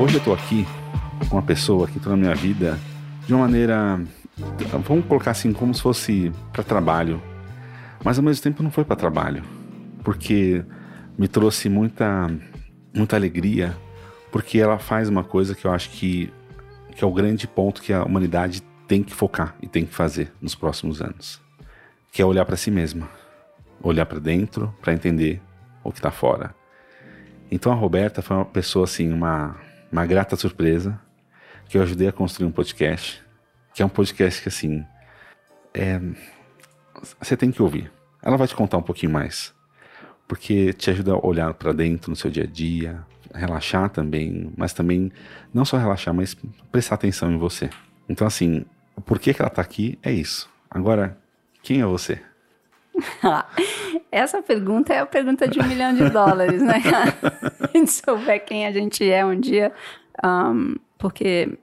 Hoje eu estou aqui com uma pessoa que entrou na minha vida de uma maneira, vamos colocar assim, como se fosse para trabalho, mas ao mesmo tempo não foi para trabalho, porque me trouxe muita, muita alegria, porque ela faz uma coisa que eu acho que, que é o grande ponto que a humanidade tem que focar e tem que fazer nos próximos anos, que é olhar para si mesma, olhar para dentro para entender o que está fora. Então a Roberta foi uma pessoa assim, uma, uma grata surpresa, que eu ajudei a construir um podcast, que é um podcast que assim, é, você tem que ouvir. Ela vai te contar um pouquinho mais, porque te ajuda a olhar para dentro no seu dia a dia, relaxar também, mas também não só relaxar, mas prestar atenção em você. Então assim, por que, que ela está aqui é isso. Agora, quem é você? Essa pergunta é a pergunta de um milhão de dólares, né? a gente souber quem a gente é um dia. Um, porque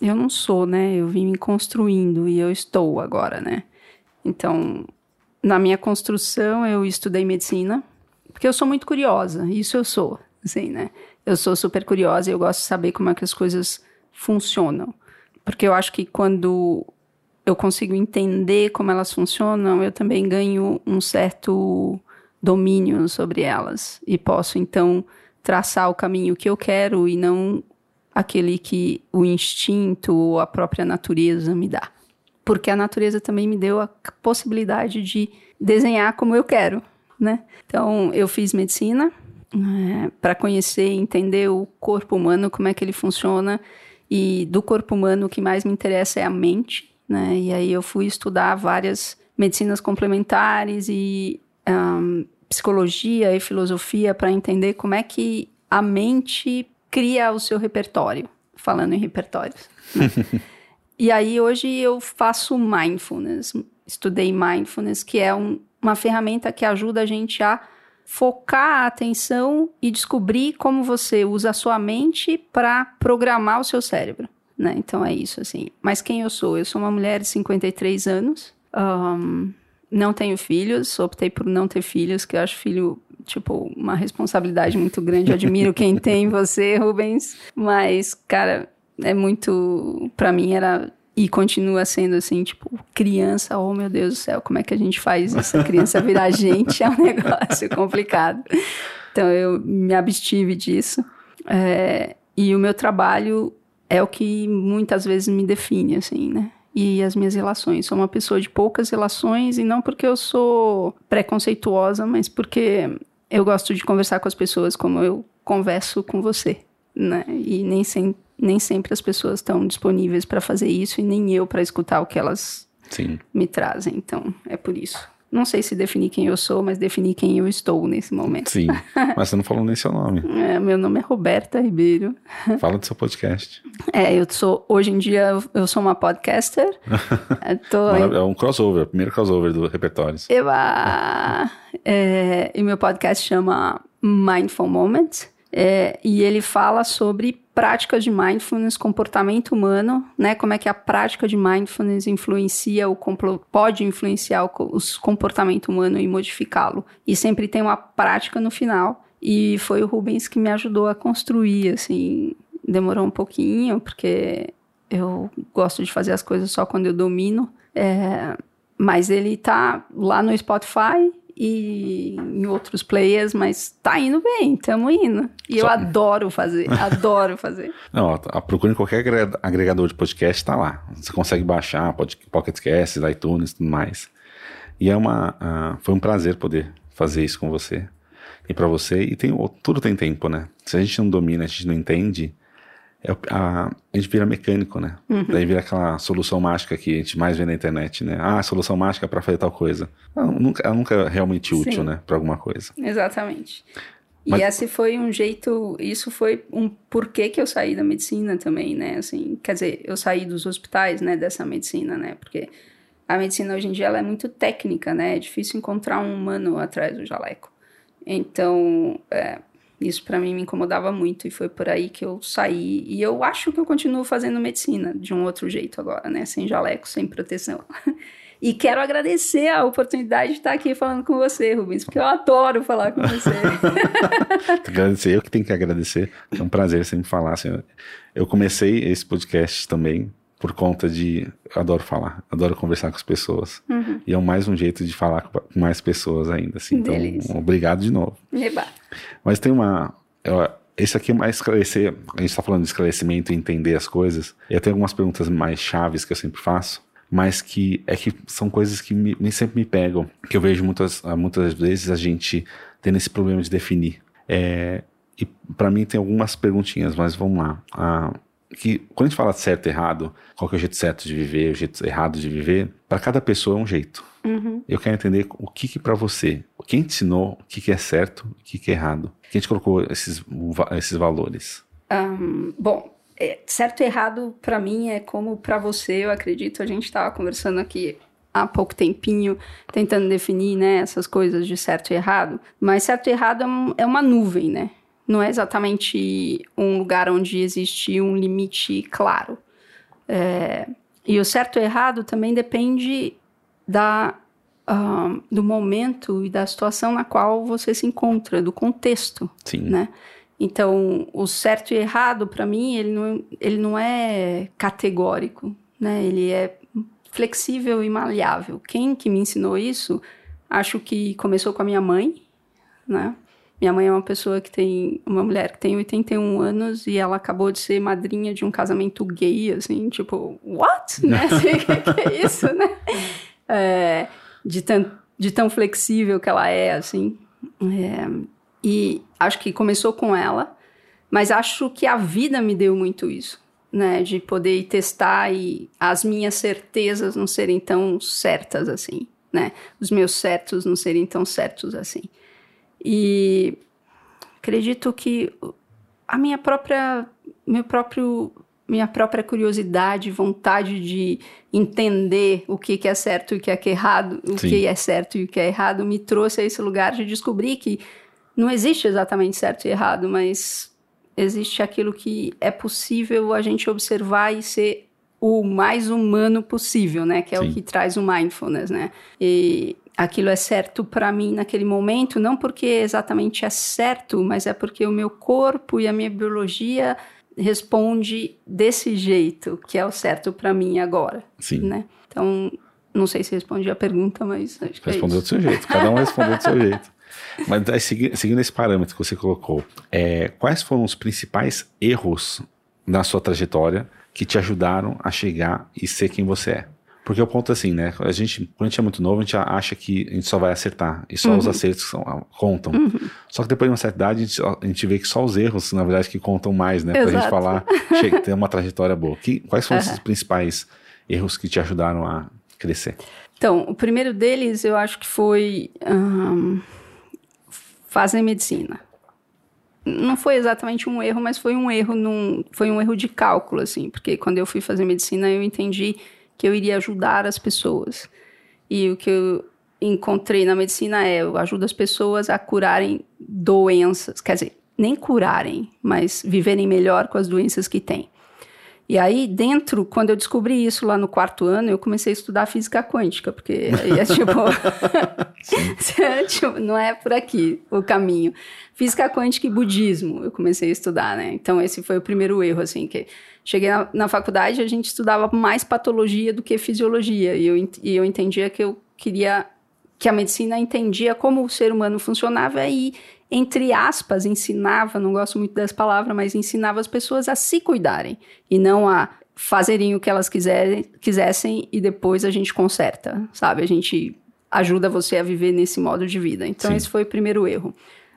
eu não sou, né? Eu vim me construindo e eu estou agora, né? Então, na minha construção, eu estudei medicina, porque eu sou muito curiosa, isso eu sou, assim, né? Eu sou super curiosa e eu gosto de saber como é que as coisas funcionam. Porque eu acho que quando eu consigo entender como elas funcionam, eu também ganho um certo domínio sobre elas e posso então traçar o caminho que eu quero e não aquele que o instinto ou a própria natureza me dá. Porque a natureza também me deu a possibilidade de desenhar como eu quero, né? Então, eu fiz medicina é, para conhecer e entender o corpo humano, como é que ele funciona e do corpo humano, o que mais me interessa é a mente, né? E aí eu fui estudar várias medicinas complementares e um, psicologia e filosofia para entender como é que a mente cria o seu repertório, falando em repertórios. Né? e aí hoje eu faço mindfulness, estudei mindfulness, que é um, uma ferramenta que ajuda a gente a focar a atenção e descobrir como você usa a sua mente para programar o seu cérebro. Né? Então é isso, assim. Mas quem eu sou? Eu sou uma mulher de 53 anos, um, não tenho filhos, optei por não ter filhos, que eu acho filho, tipo, uma responsabilidade muito grande. Eu admiro quem tem você, Rubens, mas, cara, é muito. para mim era e continua sendo assim, tipo, criança, oh meu Deus do céu, como é que a gente faz essa criança virar gente? É um negócio complicado. Então eu me abstive disso. É, e o meu trabalho é o que muitas vezes me define, assim, né? E as minhas relações. Sou uma pessoa de poucas relações, e não porque eu sou preconceituosa, mas porque eu gosto de conversar com as pessoas como eu converso com você, né? E nem sempre nem sempre as pessoas estão disponíveis para fazer isso e nem eu para escutar o que elas Sim. me trazem. Então, é por isso. Não sei se definir quem eu sou, mas definir quem eu estou nesse momento. Sim, mas você não falou nem seu nome. É, meu nome é Roberta Ribeiro. Fala do seu podcast. É, eu sou, hoje em dia, eu sou uma podcaster. tô é um crossover, o primeiro crossover do Repertórios. Eba! é, e meu podcast chama Mindful Moments. É, e ele fala sobre práticas de mindfulness, comportamento humano, né? Como é que a prática de mindfulness influencia o pode influenciar o, o comportamento humano e modificá-lo. E sempre tem uma prática no final. E foi o Rubens que me ajudou a construir, assim, demorou um pouquinho, porque eu gosto de fazer as coisas só quando eu domino. É, mas ele tá lá no Spotify e em outros players, mas tá indo bem, estamos indo. E Só... eu adoro fazer, adoro fazer. Não, a procura em qualquer agregador de podcast tá lá. Você consegue baixar, Pocket Cast, iTunes e tudo mais. E é uma, uh, foi um prazer poder fazer isso com você e para você. E tem, tudo tem tempo, né? Se a gente não domina, a gente não entende, é a, a gente vira mecânico, né? Uhum. Daí vira aquela solução mágica que a gente mais vê na internet, né? Ah, solução mágica para fazer tal coisa. Ela nunca, ela nunca é realmente útil, Sim. né? Para alguma coisa. Exatamente. Mas... E esse foi um jeito, isso foi um porquê que eu saí da medicina também, né? Assim, quer dizer, eu saí dos hospitais, né, dessa medicina, né? Porque a medicina hoje em dia ela é muito técnica, né? É difícil encontrar um humano atrás do jaleco. Então, é, isso para mim me incomodava muito e foi por aí que eu saí. E eu acho que eu continuo fazendo medicina de um outro jeito agora, né? Sem jaleco, sem proteção. E quero agradecer a oportunidade de estar aqui falando com você, Rubens, porque eu adoro falar com você. agradecer, eu que tenho que agradecer. É um prazer sempre falar. Assim, eu comecei esse podcast também por conta de. Eu adoro falar, adoro conversar com as pessoas. Uhum. E é mais um jeito de falar com mais pessoas ainda. Assim. Então, Delícia. obrigado de novo. Eba. Mas tem uma. Eu, esse aqui é mais esclarecer. A gente está falando de esclarecimento e entender as coisas. E tem algumas perguntas mais chaves que eu sempre faço. Mas que é que são coisas que me, me sempre me pegam. Que eu vejo muitas, muitas vezes a gente tendo esse problema de definir. É, e para mim tem algumas perguntinhas, mas vamos lá. Ah, que quando a gente fala certo e errado, qual é o jeito certo de viver, o jeito errado de viver, para cada pessoa é um jeito. Uhum. Eu quero entender o que, que para você, quem te ensinou o que, que é certo, o que, que é errado, quem te colocou esses, esses valores. Um, bom, é, certo e errado para mim é como para você, eu acredito. A gente estava conversando aqui há pouco tempinho, tentando definir né, essas coisas de certo e errado. Mas certo e errado é, é uma nuvem, né? Não é exatamente um lugar onde existe um limite claro. É, e o certo e errado também depende da, uh, do momento e da situação na qual você se encontra, do contexto. Sim. Né? Então, o certo e errado, para mim, ele não, ele não é categórico, né? Ele é flexível e maleável. Quem que me ensinou isso, acho que começou com a minha mãe, né? Minha mãe é uma pessoa que tem. Uma mulher que tem 81 anos e ela acabou de ser madrinha de um casamento gay, assim, tipo, what? né? Assim, que, que é isso, né? É, de, tão, de tão flexível que ela é, assim. É, e acho que começou com ela, mas acho que a vida me deu muito isso, né? De poder testar e as minhas certezas não serem tão certas assim, né? Os meus certos não serem tão certos assim. E acredito que a minha própria, meu próprio, minha própria curiosidade, vontade de entender o que, que é certo e o que é errado, o Sim. que é certo e o que é errado, me trouxe a esse lugar de descobrir que não existe exatamente certo e errado, mas existe aquilo que é possível a gente observar e ser o mais humano possível, né? Que é Sim. o que traz o mindfulness, né? E aquilo é certo para mim naquele momento, não porque exatamente é certo, mas é porque o meu corpo e a minha biologia responde desse jeito, que é o certo para mim agora, Sim. né? Então, não sei se respondi a pergunta, mas acho que é Respondeu é do seu jeito, cada um respondeu do seu jeito. Mas seguindo esse parâmetro que você colocou, é, quais foram os principais erros na sua trajetória que te ajudaram a chegar e ser quem você é? Porque o ponto é assim, né? A gente, quando a gente é muito novo, a gente acha que a gente só vai acertar. E só uhum. os acertos são, contam. Uhum. Só que depois de uma certa idade, a gente, a gente, vê que só os erros, na verdade, que contam mais, né? Exato. Pra gente falar, chega, ter uma trajetória boa. Que, quais foram uhum. os principais erros que te ajudaram a crescer? Então, o primeiro deles, eu acho que foi fazer medicina. Não foi exatamente um erro, mas foi um erro num, foi um erro de cálculo, assim. Porque quando eu fui fazer medicina, eu entendi que eu iria ajudar as pessoas. E o que eu encontrei na medicina é eu ajudo as pessoas a curarem doenças, quer dizer, nem curarem, mas viverem melhor com as doenças que têm. E aí, dentro, quando eu descobri isso lá no quarto ano, eu comecei a estudar física quântica, porque é tipo, é, tipo, não é por aqui o caminho. Física quântica e budismo, eu comecei a estudar, né? Então, esse foi o primeiro erro, assim, que cheguei na, na faculdade, a gente estudava mais patologia do que fisiologia, e eu, e eu entendia que eu queria que a medicina entendia como o ser humano funcionava e entre aspas, ensinava, não gosto muito dessa palavra, mas ensinava as pessoas a se cuidarem e não a fazerem o que elas quiserem, quisessem e depois a gente conserta, sabe? A gente ajuda você a viver nesse modo de vida. Então, Sim. esse foi o primeiro erro.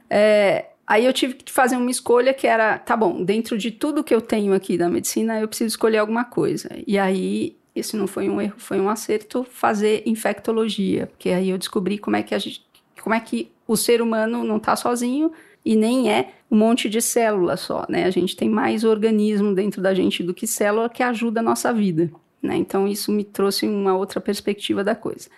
É, Aí eu tive que fazer uma escolha que era, tá bom, dentro de tudo que eu tenho aqui da medicina, eu preciso escolher alguma coisa. E aí, esse não foi um erro, foi um acerto, fazer infectologia, porque aí eu descobri como é que a gente, como é que o ser humano não está sozinho e nem é um monte de célula só, né? A gente tem mais organismo dentro da gente do que célula que ajuda a nossa vida, né? Então isso me trouxe uma outra perspectiva da coisa.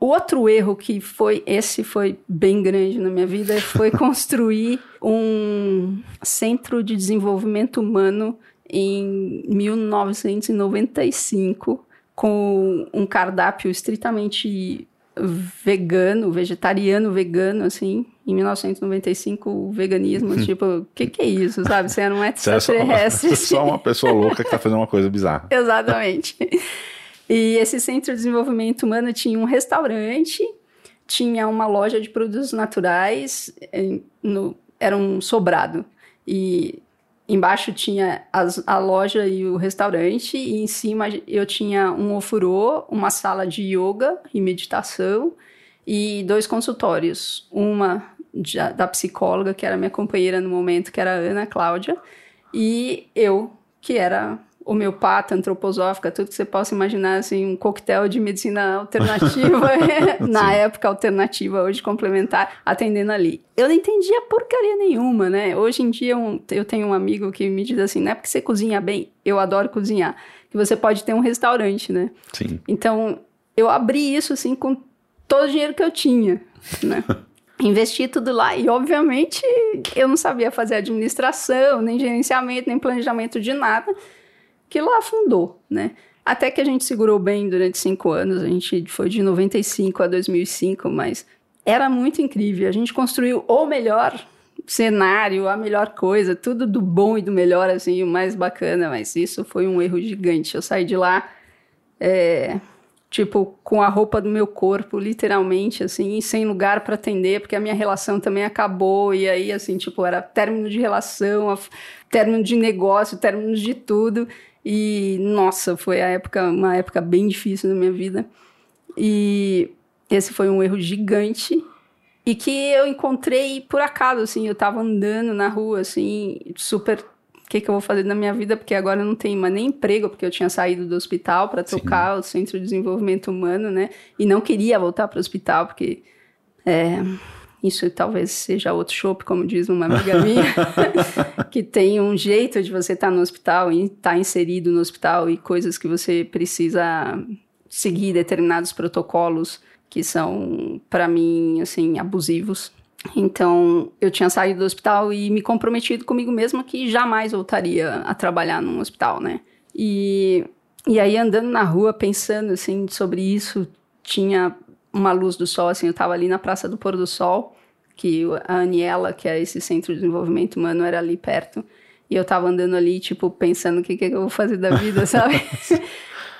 Outro erro que foi, esse foi bem grande na minha vida, foi construir um centro de desenvolvimento humano em 1995 com um cardápio estritamente vegano, vegetariano, vegano, assim. Em 1995, o veganismo, tipo, o que, que é isso, sabe? Você era um extraterrestre. Você é só uma pessoa louca que tá fazendo uma coisa bizarra. Exatamente. E esse centro de desenvolvimento humano tinha um restaurante, tinha uma loja de produtos naturais, no, era um sobrado. E embaixo tinha as, a loja e o restaurante, e em cima eu tinha um ofurô, uma sala de yoga e meditação, e dois consultórios. Uma da psicóloga, que era minha companheira no momento, que era a Ana Cláudia, e eu, que era homeopata, antroposófica, tudo que você possa imaginar, assim, um coquetel de medicina alternativa, na época alternativa, hoje complementar, atendendo ali. Eu não entendia porcaria nenhuma, né? Hoje em dia um, eu tenho um amigo que me diz assim, não é porque você cozinha bem, eu adoro cozinhar, que você pode ter um restaurante, né? Sim. Então, eu abri isso, assim, com todo o dinheiro que eu tinha, né? investi tudo lá e obviamente eu não sabia fazer administração, nem gerenciamento, nem planejamento de nada que lá afundou, né? Até que a gente segurou bem durante cinco anos, a gente foi de 95 a 2005, mas era muito incrível. A gente construiu o melhor cenário, a melhor coisa, tudo do bom e do melhor, assim, o mais bacana, mas isso foi um erro gigante. Eu saí de lá, é, tipo, com a roupa do meu corpo, literalmente, assim, sem lugar para atender, porque a minha relação também acabou, e aí, assim, tipo, era término de relação, término de negócio, término de tudo. E nossa, foi a época, uma época bem difícil na minha vida. E esse foi um erro gigante e que eu encontrei por acaso, assim, eu tava andando na rua, assim, super. O que, que eu vou fazer na minha vida? Porque agora eu não tenho mais nem emprego, porque eu tinha saído do hospital para tocar Sim. o Centro de Desenvolvimento Humano, né? E não queria voltar para o hospital, porque é, isso talvez seja outro chope, como diz uma amiga minha, que tem um jeito de você estar tá no hospital e estar tá inserido no hospital e coisas que você precisa seguir determinados protocolos que são, para mim, assim, abusivos. Então, eu tinha saído do hospital e me comprometido comigo mesma que jamais voltaria a trabalhar num hospital, né? E, e aí, andando na rua, pensando, assim, sobre isso, tinha uma luz do sol, assim, eu estava ali na Praça do Pôr do Sol, que a Aniela, que é esse centro de desenvolvimento humano, era ali perto. E eu estava andando ali, tipo, pensando o que, que eu vou fazer da vida, sabe?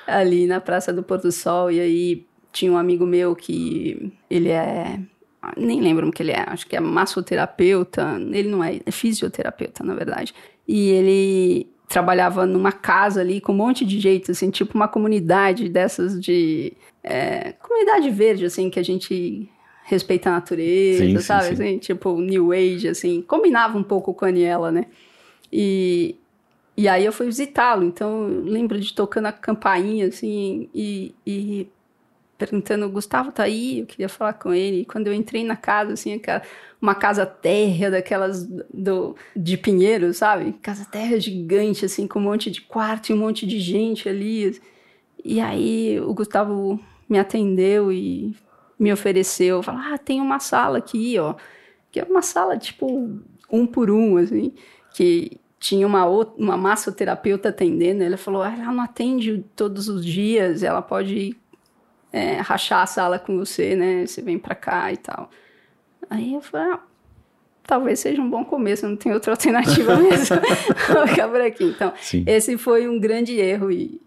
ali na Praça do Pôr do Sol. E aí tinha um amigo meu que ele é. Nem lembro o que ele é, acho que é massoterapeuta. Ele não é, é fisioterapeuta, na verdade. E ele trabalhava numa casa ali com um monte de gente, assim, tipo uma comunidade dessas de. É, comunidade verde, assim, que a gente respeita a natureza, sim, sabe? Sim, sim. Assim, tipo, New Age, assim. Combinava um pouco com a Aniela, né? E, e aí eu fui visitá-lo, então eu lembro de tocando a campainha, assim, e, e perguntando, Gustavo tá aí? Eu queria falar com ele. E quando eu entrei na casa, assim, aquela uma casa térrea daquelas do, de Pinheiro, sabe? Casa térrea gigante, assim, com um monte de quarto e um monte de gente ali. E aí o Gustavo me atendeu e me ofereceu, falou, ah, tem uma sala aqui, ó, que é uma sala, tipo, um por um, assim, que tinha uma, outra, uma massoterapeuta atendendo, ela falou, ah, ela não atende todos os dias, ela pode é, rachar a sala com você, né, você vem pra cá e tal. Aí eu falei, ah, talvez seja um bom começo, não tem outra alternativa mesmo. Vou ficar por aqui. Então, Sim. esse foi um grande erro e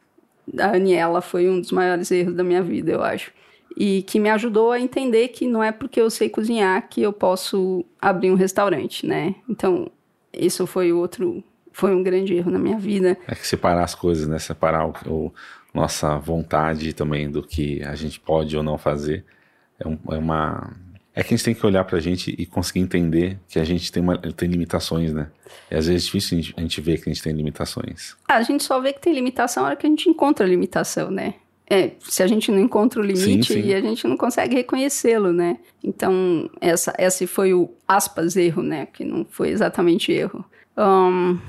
a Aniela foi um dos maiores erros da minha vida, eu acho. E que me ajudou a entender que não é porque eu sei cozinhar que eu posso abrir um restaurante, né? Então, isso foi outro, foi um grande erro na minha vida. É que separar as coisas, né? Separar o, o nossa vontade também do que a gente pode ou não fazer é, um, é uma É que a gente tem que olhar pra gente e conseguir entender que a gente tem, uma, tem limitações, né? E às vezes é difícil a gente, a gente ver que a gente tem limitações. Ah, a gente só vê que tem limitação na hora que a gente encontra a limitação, né? É, se a gente não encontra o limite Sim, sim. e a gente não consegue reconhecê-lo, né? Então, essa, esse foi o aspas erro, né? Que não foi exatamente erro. Um,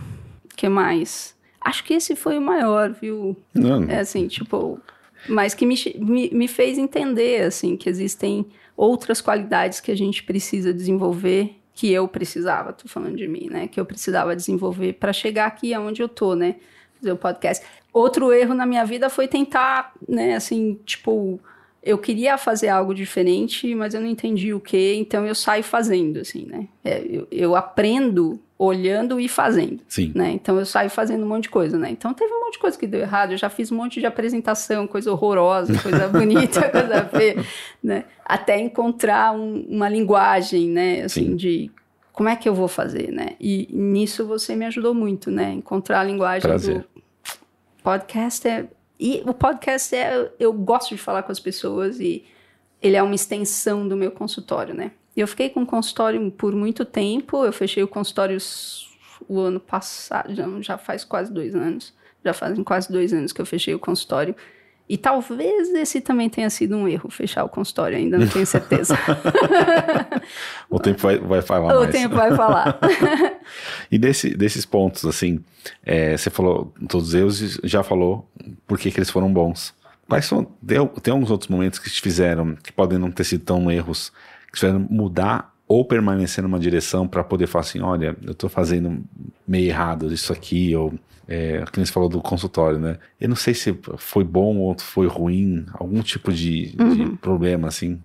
que mais? Acho que esse foi o maior, viu? Não, É assim, tipo, mas que me, me, me fez entender, assim, que existem outras qualidades que a gente precisa desenvolver, que eu precisava, tô falando de mim, né? Que eu precisava desenvolver para chegar aqui aonde eu tô, né? Fazer o podcast. Outro erro na minha vida foi tentar, né, assim, tipo, eu queria fazer algo diferente, mas eu não entendi o que, então eu saio fazendo, assim, né? É, eu, eu aprendo olhando e fazendo Sim. né? Então eu saio fazendo um monte de coisa, né? Então teve um monte de coisa que deu errado, eu já fiz um monte de apresentação, coisa horrorosa, coisa bonita, coisa feia, né? Até encontrar um- uma linguagem, né? Assim, Sim. de como é que eu vou fazer, né? E nisso você me ajudou muito, né? Encontrar a linguagem Prazer. do podcast é e o podcast é eu gosto de falar com as pessoas e ele é uma extensão do meu consultório, né? Eu fiquei com o consultório por muito tempo, eu fechei o consultório o ano passado, já, faz quase dois anos, já fazem quase dois anos que eu fechei o consultório. E talvez esse também tenha sido um erro, fechar o consultório, ainda não tenho certeza. O tempo vai, vai falar o mais. tempo vai falar. E desse, desses pontos, assim, é, você falou todos os erros e já falou por que, que eles foram bons. Quais são. Tem, tem alguns outros momentos que te fizeram, que podem não ter sido tão erros, que mudar ou permanecer numa direção para poder falar assim: olha, eu tô fazendo meio errado isso aqui, ou. É, que nem você falou do consultório, né? Eu não sei se foi bom ou foi ruim, algum tipo de, de problema, assim.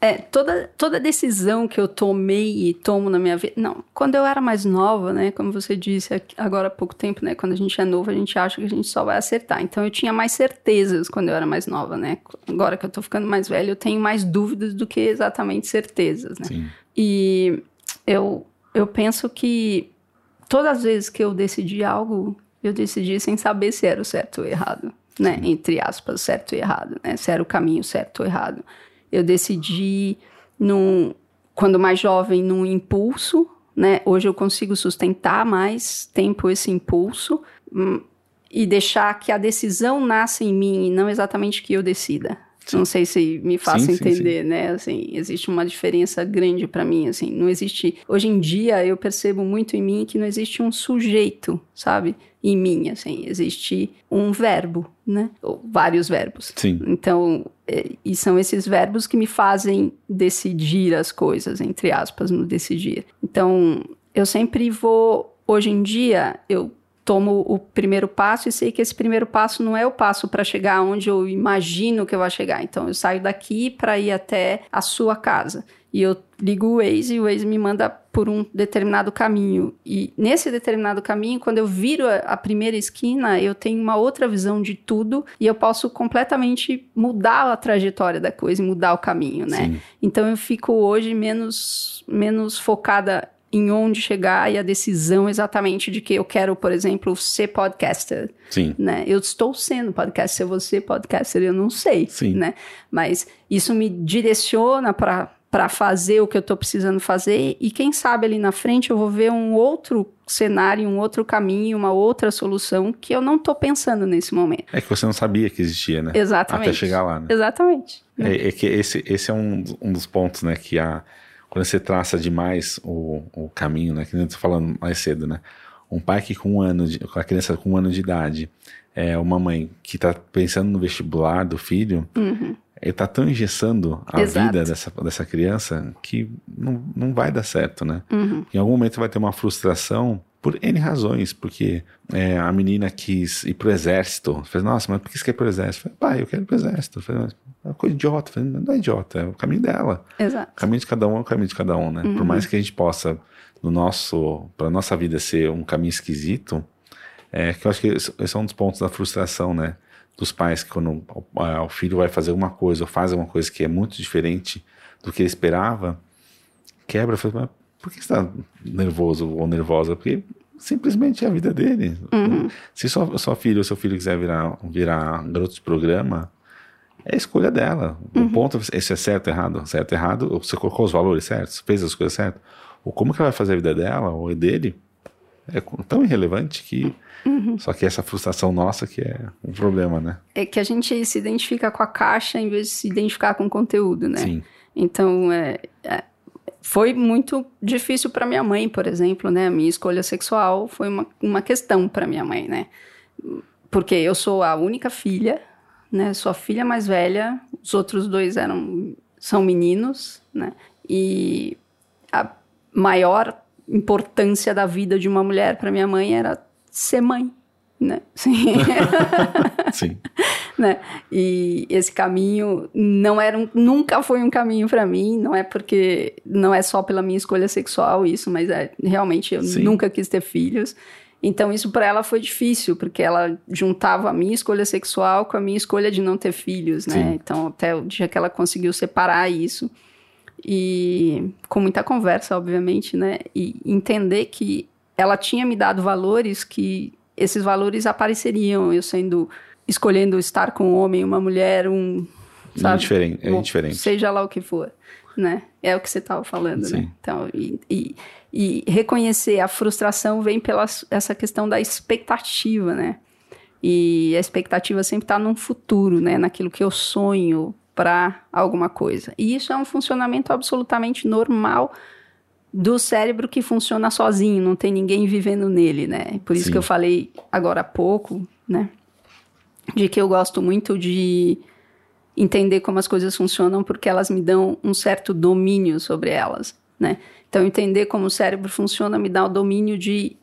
É, toda, toda decisão que eu tomei e tomo na minha vida. Não, quando eu era mais nova, né? Como você disse agora há pouco tempo, né? Quando a gente é novo, a gente acha que a gente só vai acertar. Então eu tinha mais certezas quando eu era mais nova, né? Agora que eu tô ficando mais velha, eu tenho mais dúvidas do que exatamente certezas, né? Sim. E eu, eu penso que todas as vezes que eu decidi algo, eu decidi sem saber se era o certo ou errado, né? Entre aspas, certo e errado, né? Se era o caminho certo ou errado. Eu decidi, num, quando mais jovem, num impulso, né? Hoje eu consigo sustentar mais tempo esse impulso hum, e deixar que a decisão nasça em mim e não exatamente que eu decida. Não sei se me faço Sim, sim, entender, né? Assim, existe uma diferença grande para mim, assim, não existe. Hoje em dia eu percebo muito em mim que não existe um sujeito, sabe? Em mim, assim, existe um verbo, né? Ou vários verbos. Sim. Então, é, e são esses verbos que me fazem decidir as coisas, entre aspas, no decidir. Então, eu sempre vou, hoje em dia, eu tomo o primeiro passo e sei que esse primeiro passo não é o passo para chegar onde eu imagino que eu vou chegar. Então, eu saio daqui para ir até a sua casa. E eu ligo o Waze e o Waze me manda por um determinado caminho. E nesse determinado caminho, quando eu viro a, primeira esquina, eu tenho uma outra visão de tudo e eu posso completamente mudar a trajetória da coisa e mudar o caminho, né? Sim. Então eu fico hoje menos, menos focada em onde chegar e a decisão exatamente de que eu quero, por exemplo, ser podcaster Sim. né? Eu estou sendo podcaster, se você podcaster, eu não sei, Sim. né? Mas isso me direciona para para fazer o que eu estou precisando fazer e quem sabe ali na frente eu vou ver um outro cenário, um outro caminho, uma outra solução que eu não estou pensando nesse momento. É que você não sabia que existia, né? Exatamente. Até chegar lá, né? Exatamente. É, é que esse, esse é um, um dos pontos, né? Que a, quando você traça demais o, o caminho, né? Que nem eu tô falando mais cedo, né? Um pai que com um ano, de, com a criança com um ano de idade, é uma mãe que tá pensando no vestibular do filho, ele tá tão engessando a Exato. vida dessa, dessa criança que não, não vai dar certo, né? Uhum. Em algum momento vai ter uma frustração por N razões, porque é, a menina quis ir pro exército. Falei, nossa, mas por que você quer ir pro exército? Falei, pai, eu quero ir pro exército. Falei, mas é uma coisa idiota. Falei, não é idiota, é o caminho dela. Exato. O caminho de cada um é o caminho de cada um, né? Por mais que a gente possa, no nosso, para nossa vida ser um caminho esquisito, é que eu acho que esse é um dos pontos da frustração, né? Dos pais que quando ah, o filho vai fazer alguma coisa ou faz alguma coisa que é muito diferente do que ele esperava, quebra, fala, por que você está nervoso ou nervosa? Porque simplesmente é a vida dele. Se sua, sua filha ou seu filho quiser virar, virar garoto de programa, É a escolha dela. Uhum. O ponto é se é certo ou errado. Certo ou errado, você colocou os valores certos, fez as coisas certas. Ou como que ela vai fazer a vida dela ou dele é tão irrelevante que. Uhum. Só que essa frustração nossa que é um problema, né? É que a gente se identifica com a caixa em vez de se identificar com o conteúdo, né? Sim. Então, é, é, foi muito difícil para minha mãe, por exemplo, né? A minha escolha sexual foi uma, uma questão para minha mãe, né? Porque eu sou a única filha, né? Sou a filha mais velha, os outros dois eram são meninos, né? E a maior importância da vida de uma mulher para minha mãe era ser mãe, né? Sim. Sim. né? E esse caminho não era um, nunca foi um caminho para mim, não é porque não é só pela minha escolha sexual isso, mas é realmente eu Sim. nunca quis ter filhos. Então isso para ela foi difícil, porque ela juntava a minha escolha sexual com a minha escolha de não ter filhos, né? Sim. Então até o dia que ela conseguiu separar isso e com muita conversa, obviamente, né? E entender que ela tinha me dado valores que esses valores apareceriam, eu sendo escolhendo estar com um homem, uma mulher, um sabe? Indiferente, é indiferente. Seja lá o que for, né? É o que você estava falando, Sim. né? Então, e, e, e reconhecer a frustração vem pela essa questão da expectativa, né? E a expectativa sempre está num futuro, né? Naquilo que eu sonho para alguma coisa. E isso é um funcionamento absolutamente normal do cérebro que funciona sozinho, não tem ninguém vivendo nele, né? Por isso Sim. que eu falei agora há pouco, né? De que eu gosto muito de entender como as coisas funcionam porque elas me dão um certo domínio sobre elas, né? Então entender como o cérebro funciona me dá o domínio de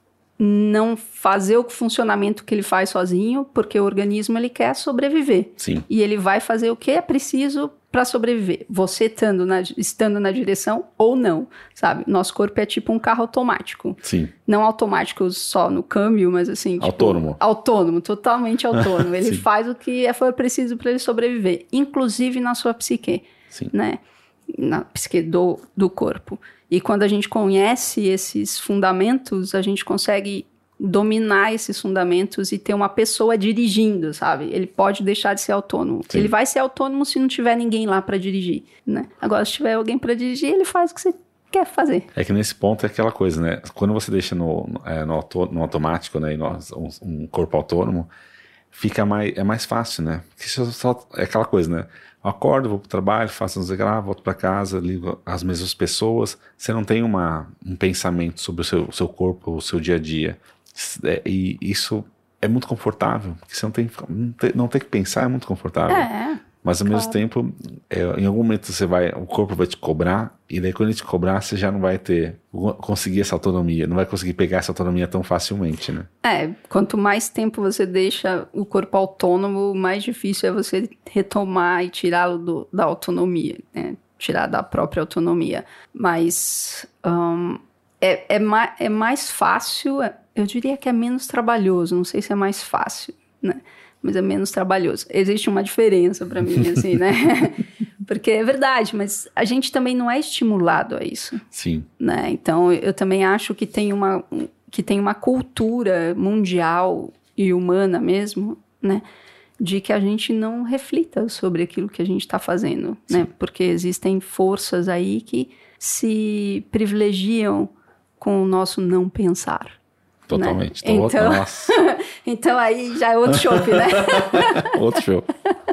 não fazer o funcionamento que ele faz sozinho, porque o organismo ele quer sobreviver. Sim. E ele vai fazer o que é preciso para sobreviver. Você estando na, estando na direção ou não, sabe? Nosso corpo é tipo um carro automático. Sim. Não automático só no câmbio, mas assim. Tipo, Autônomo. Autônomo, totalmente autônomo. Ele faz o que é- foi preciso para ele sobreviver, inclusive na sua psique, Sim. né? Na psique do, do corpo. E quando a gente conhece esses fundamentos, a gente consegue dominar esses fundamentos e ter uma pessoa dirigindo, sabe? Ele pode deixar de ser autônomo. Sim. Ele vai ser autônomo se não tiver ninguém lá para dirigir, né? Agora, se tiver alguém para dirigir, ele faz o que você quer fazer. É que nesse ponto é aquela coisa, né? Quando você deixa no, é, no, auto- no automático, né? E no, um, um corpo autônomo, fica mais, é mais fácil, né? Porque só, é aquela coisa, né? Eu acordo, vou pro trabalho, faço um lá, volto para casa, ligo as mesmas pessoas. Você não tem uma, um pensamento sobre o seu, o seu corpo, o seu dia a dia. É, e isso é muito confortável, porque você não tem, não tem, não tem que pensar, é muito confortável. É. Mas ao mesmo tempo, é, em algum momento você vai, o corpo vai te cobrar, e daí quando ele te cobrar, você já não vai ter, conseguir essa autonomia, não vai conseguir pegar essa autonomia tão facilmente, né? É, quanto mais tempo você deixa o corpo autônomo, mais difícil é você retomar e tirá-lo da autonomia, né? Tirar da própria autonomia. Mas hum, é, é, ma- é mais fácil, é- eu diria que é menos trabalhoso, não sei se é mais fácil, né? Mas é menos trabalhoso. Existe uma diferença para mim, assim, né? Porque é verdade, mas a gente também não é estimulado a isso Sim, né? Então eu também acho que tem uma que tem uma cultura mundial e humana mesmo, né? De que a gente não reflita sobre aquilo que a gente está fazendo, né? Porque existem forças aí que se privilegiam com o nosso não pensar. Totalmente. Né? Então, Então- Nossa, Então aí já é outro chope, né? outro show.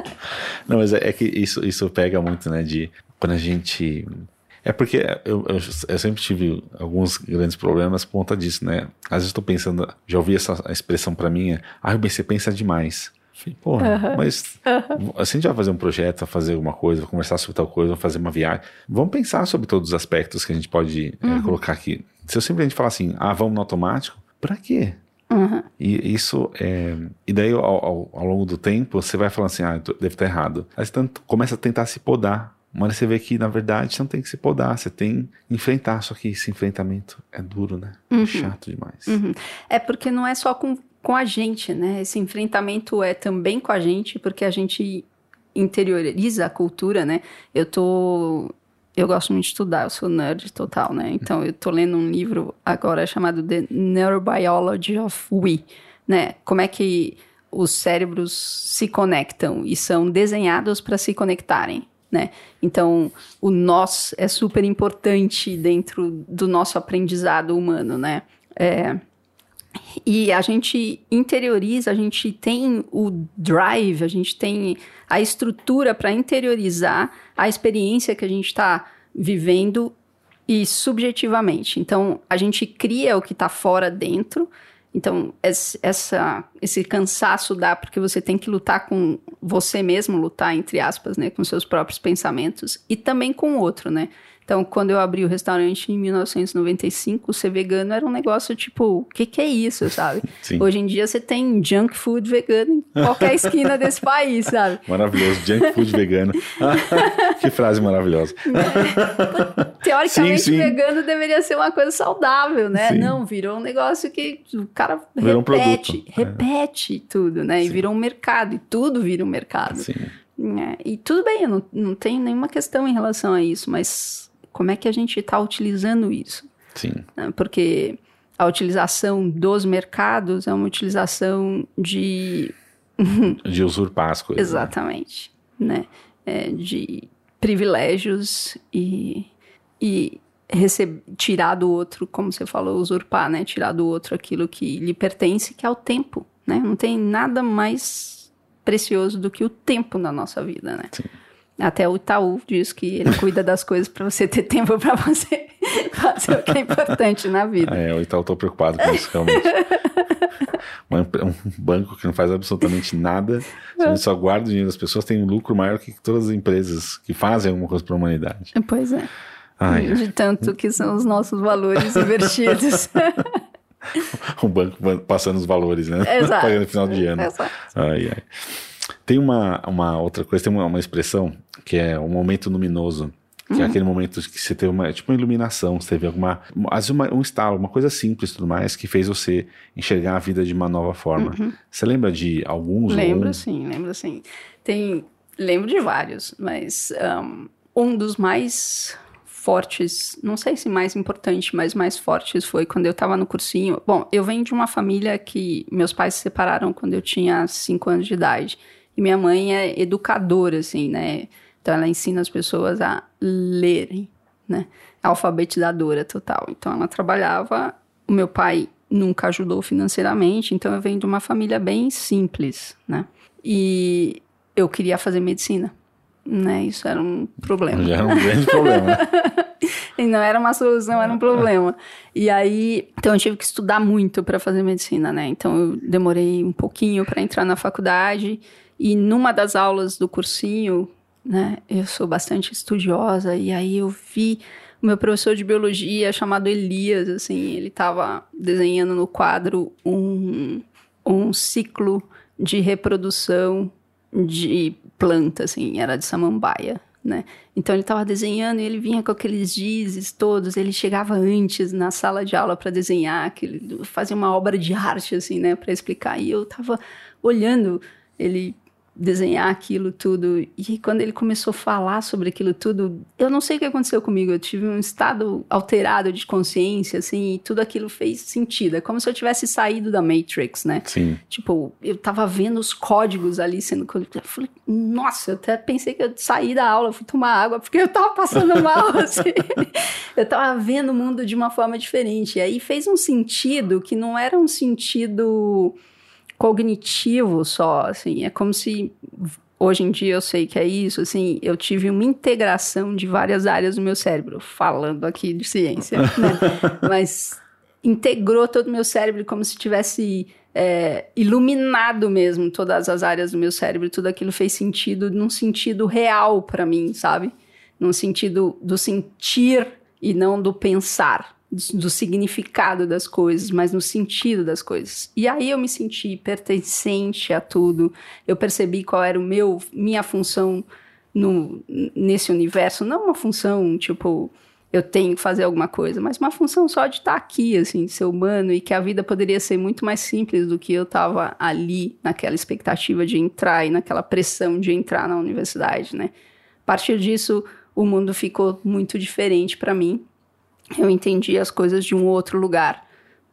Não, mas é, é que isso, isso pega muito, né? De quando a gente. É porque eu, eu, eu sempre tive alguns grandes problemas por conta disso, né? Às vezes eu tô pensando, já ouvi essa expressão pra mim, é, ah, o BC pensa demais. Falei, porra, mas se a gente vai fazer um projeto, vai fazer alguma coisa, vai conversar sobre tal coisa, vai fazer uma viagem, vamos pensar sobre todos os aspectos que a gente pode é, colocar aqui. Se eu simplesmente falar assim, ah, vamos no automático, pra quê? Uhum. E isso é. E daí, ao, ao, ao longo do tempo, você vai falando assim, ah, devo estar errado. Aí você tanto, começa a tentar se podar. Mas você vê que, na verdade, você não tem que se podar, você tem que enfrentar. Só que esse enfrentamento é duro, né? É chato demais. Uhum. É porque não é só com, com a gente, né? Esse enfrentamento é também com a gente, porque a gente interioriza a cultura, né? Eu tô. Eu gosto muito de estudar, eu sou nerd total, né? Então eu tô lendo um livro agora chamado The Neurobiology of We, né? Como é que os cérebros se conectam e são desenhados para se conectarem. Né? Então, o nós é super importante dentro do nosso aprendizado humano, né? É, e a gente interioriza, a gente tem o drive, a gente tem a estrutura para interiorizar a experiência que a gente está vivendo e subjetivamente. Então, a gente cria o que está fora dentro. Então, essa, esse cansaço dá porque você tem que lutar com você mesmo, lutar, entre aspas, né, com seus próprios pensamentos e também com o outro, né? Então, quando eu abri o restaurante em 1995, ser vegano era um negócio tipo, o que, que é isso, sabe? Sim. Hoje em dia você tem junk food vegano em qualquer esquina desse país, sabe? Maravilhoso, junk food vegano. que frase maravilhosa. Teoricamente, sim, sim. vegano deveria ser uma coisa saudável, né? Não, virou um negócio que o cara virou repete, um repete é. tudo, né? E virou um mercado, e tudo vira um mercado. Sim. É, e tudo bem, eu não, não tenho nenhuma questão em relação a isso, mas como é que a gente está utilizando isso? Sim. Né, porque a utilização dos mercados é uma utilização de. de usurpar as coisas. Né? Exatamente. Né? É, de privilégios e, e receber, tirar do outro, como você falou, usurpar, né? Tirar do outro aquilo que lhe pertence, que é o tempo. Né? Não tem nada mais precioso do que o tempo na nossa vida, né? Sim. Até o Itaú diz que ele cuida das coisas para você ter tempo para você fazer o que é importante na vida. É, o Itaú estou preocupado com isso, realmente. um banco que não faz absolutamente nada, só guarda o dinheiro das pessoas, tem um lucro maior que todas as empresas que fazem alguma coisa para a humanidade. Pois é. Ai, de tanto que são os nossos valores invertidos. o banco passando os valores, né? Exato. No final de ano. Exato. Ai, ai. Tem uma, uma outra coisa, tem uma, uma expressão que é o um momento luminoso. Que uhum. é aquele momento que você teve uma, tipo uma iluminação, você teve alguma, às vezes uma, um estalo, uma coisa simples e tudo mais, que fez você enxergar a vida de uma nova forma. Uhum. Você lembra de alguns? Lembro um? sim, lembro sim. Tem, lembro de vários, mas um, um dos mais fortes, não sei se mais importante, mas mais fortes foi quando eu estava no cursinho. Bom, eu venho de uma família que meus pais se separaram quando eu tinha 5 anos de idade. E minha mãe é educadora, assim, né? Então ela ensina as pessoas a lerem, né? Alfabetizadora total. Então ela trabalhava. O meu pai nunca ajudou financeiramente, então eu venho de uma família bem simples, né? E eu queria fazer medicina, né? Isso era um problema. Já era um grande problema. e não era uma solução, era um problema. E aí, então eu tive que estudar muito para fazer medicina, né? Então eu demorei um pouquinho para entrar na faculdade. E numa das aulas do cursinho, né, eu sou bastante estudiosa, e aí eu vi o meu professor de biologia chamado Elias, assim, ele estava desenhando no quadro um, um ciclo de reprodução de planta, assim, era de samambaia, né? Então ele estava desenhando e ele vinha com aqueles dizes todos, ele chegava antes na sala de aula para desenhar, que fazia uma obra de arte, assim, né, para explicar. E eu estava olhando ele desenhar aquilo tudo. E quando ele começou a falar sobre aquilo tudo, eu não sei o que aconteceu comigo. Eu tive um estado alterado de consciência, assim, e tudo aquilo fez sentido. É como se eu tivesse saído da Matrix, né? Sim. Tipo, eu tava vendo os códigos ali sendo. Eu falei, nossa, eu até pensei que eu saí da aula, fui tomar água, porque eu tava passando mal, assim. eu tava vendo o mundo de uma forma diferente. E aí fez um sentido que não era um sentido cognitivo só, assim, é como se hoje em dia eu sei que é isso, assim, eu tive uma integração de várias áreas do meu cérebro, falando aqui de ciência, né? Mas integrou todo o meu cérebro como se tivesse é, iluminado mesmo todas as áreas do meu cérebro, tudo aquilo fez sentido num sentido real para mim, sabe? Num sentido do sentir e não do pensar do significado das coisas, mas no sentido das coisas. E aí eu me senti pertencente a tudo. Eu percebi qual era o meu minha função no nesse universo, não uma função tipo eu tenho que fazer alguma coisa, mas uma função só de estar aqui, assim, de ser humano e que a vida poderia ser muito mais simples do que eu estava ali naquela expectativa de entrar e naquela pressão de entrar na universidade, né? A partir disso, o mundo ficou muito diferente para mim eu entendi as coisas de um outro lugar,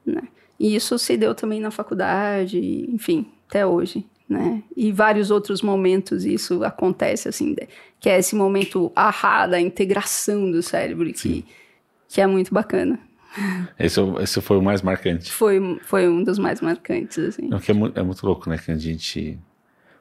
né? E isso se deu também na faculdade, enfim, até hoje, né? E vários outros momentos isso acontece, assim, que é esse momento ahá da integração do cérebro, que, que é muito bacana. Esse, esse foi o mais marcante. Foi, foi um dos mais marcantes, assim. Não, que é, é muito louco, né? Que a gente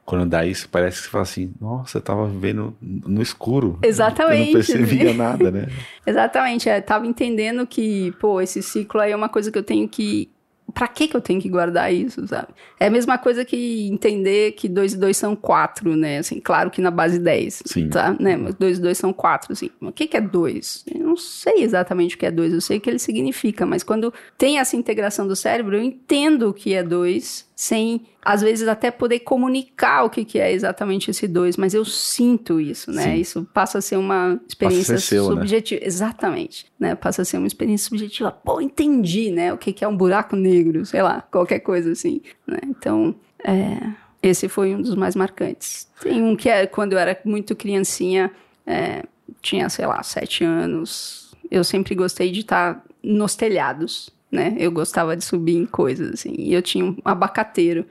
quando dá isso, parece que você fala assim, nossa, eu tava vivendo no escuro. Exatamente. Eu não percebia nada, né? Exatamente, é, tava entendendo que, pô, esse ciclo aí é uma coisa que eu tenho que para que que eu tenho que guardar isso, sabe? É a mesma coisa que entender que 2 e 2 são 4, né? Assim, claro que na base 10, Sim. tá? Né? Mas 2 e 2 são 4, assim. O que que é 2? Eu não sei exatamente o que é 2, eu sei o que ele significa, mas quando tem essa integração do cérebro, eu entendo o que é 2 sem às vezes até poder comunicar o que, que é exatamente esse dois, mas eu sinto isso, né? Sim. Isso passa a ser uma experiência ser seu, né? subjetiva. Né? Exatamente, né? Passa a ser uma experiência subjetiva. Pô, entendi, né? O que, que é um buraco negro, sei lá, qualquer coisa assim, né? Então, é, esse foi um dos mais marcantes. Tem um que é quando eu era muito criancinha, é, tinha, sei lá, sete anos, eu sempre gostei de estar nos telhados, né? Eu gostava de subir em coisas, assim. E eu tinha um abacateiro.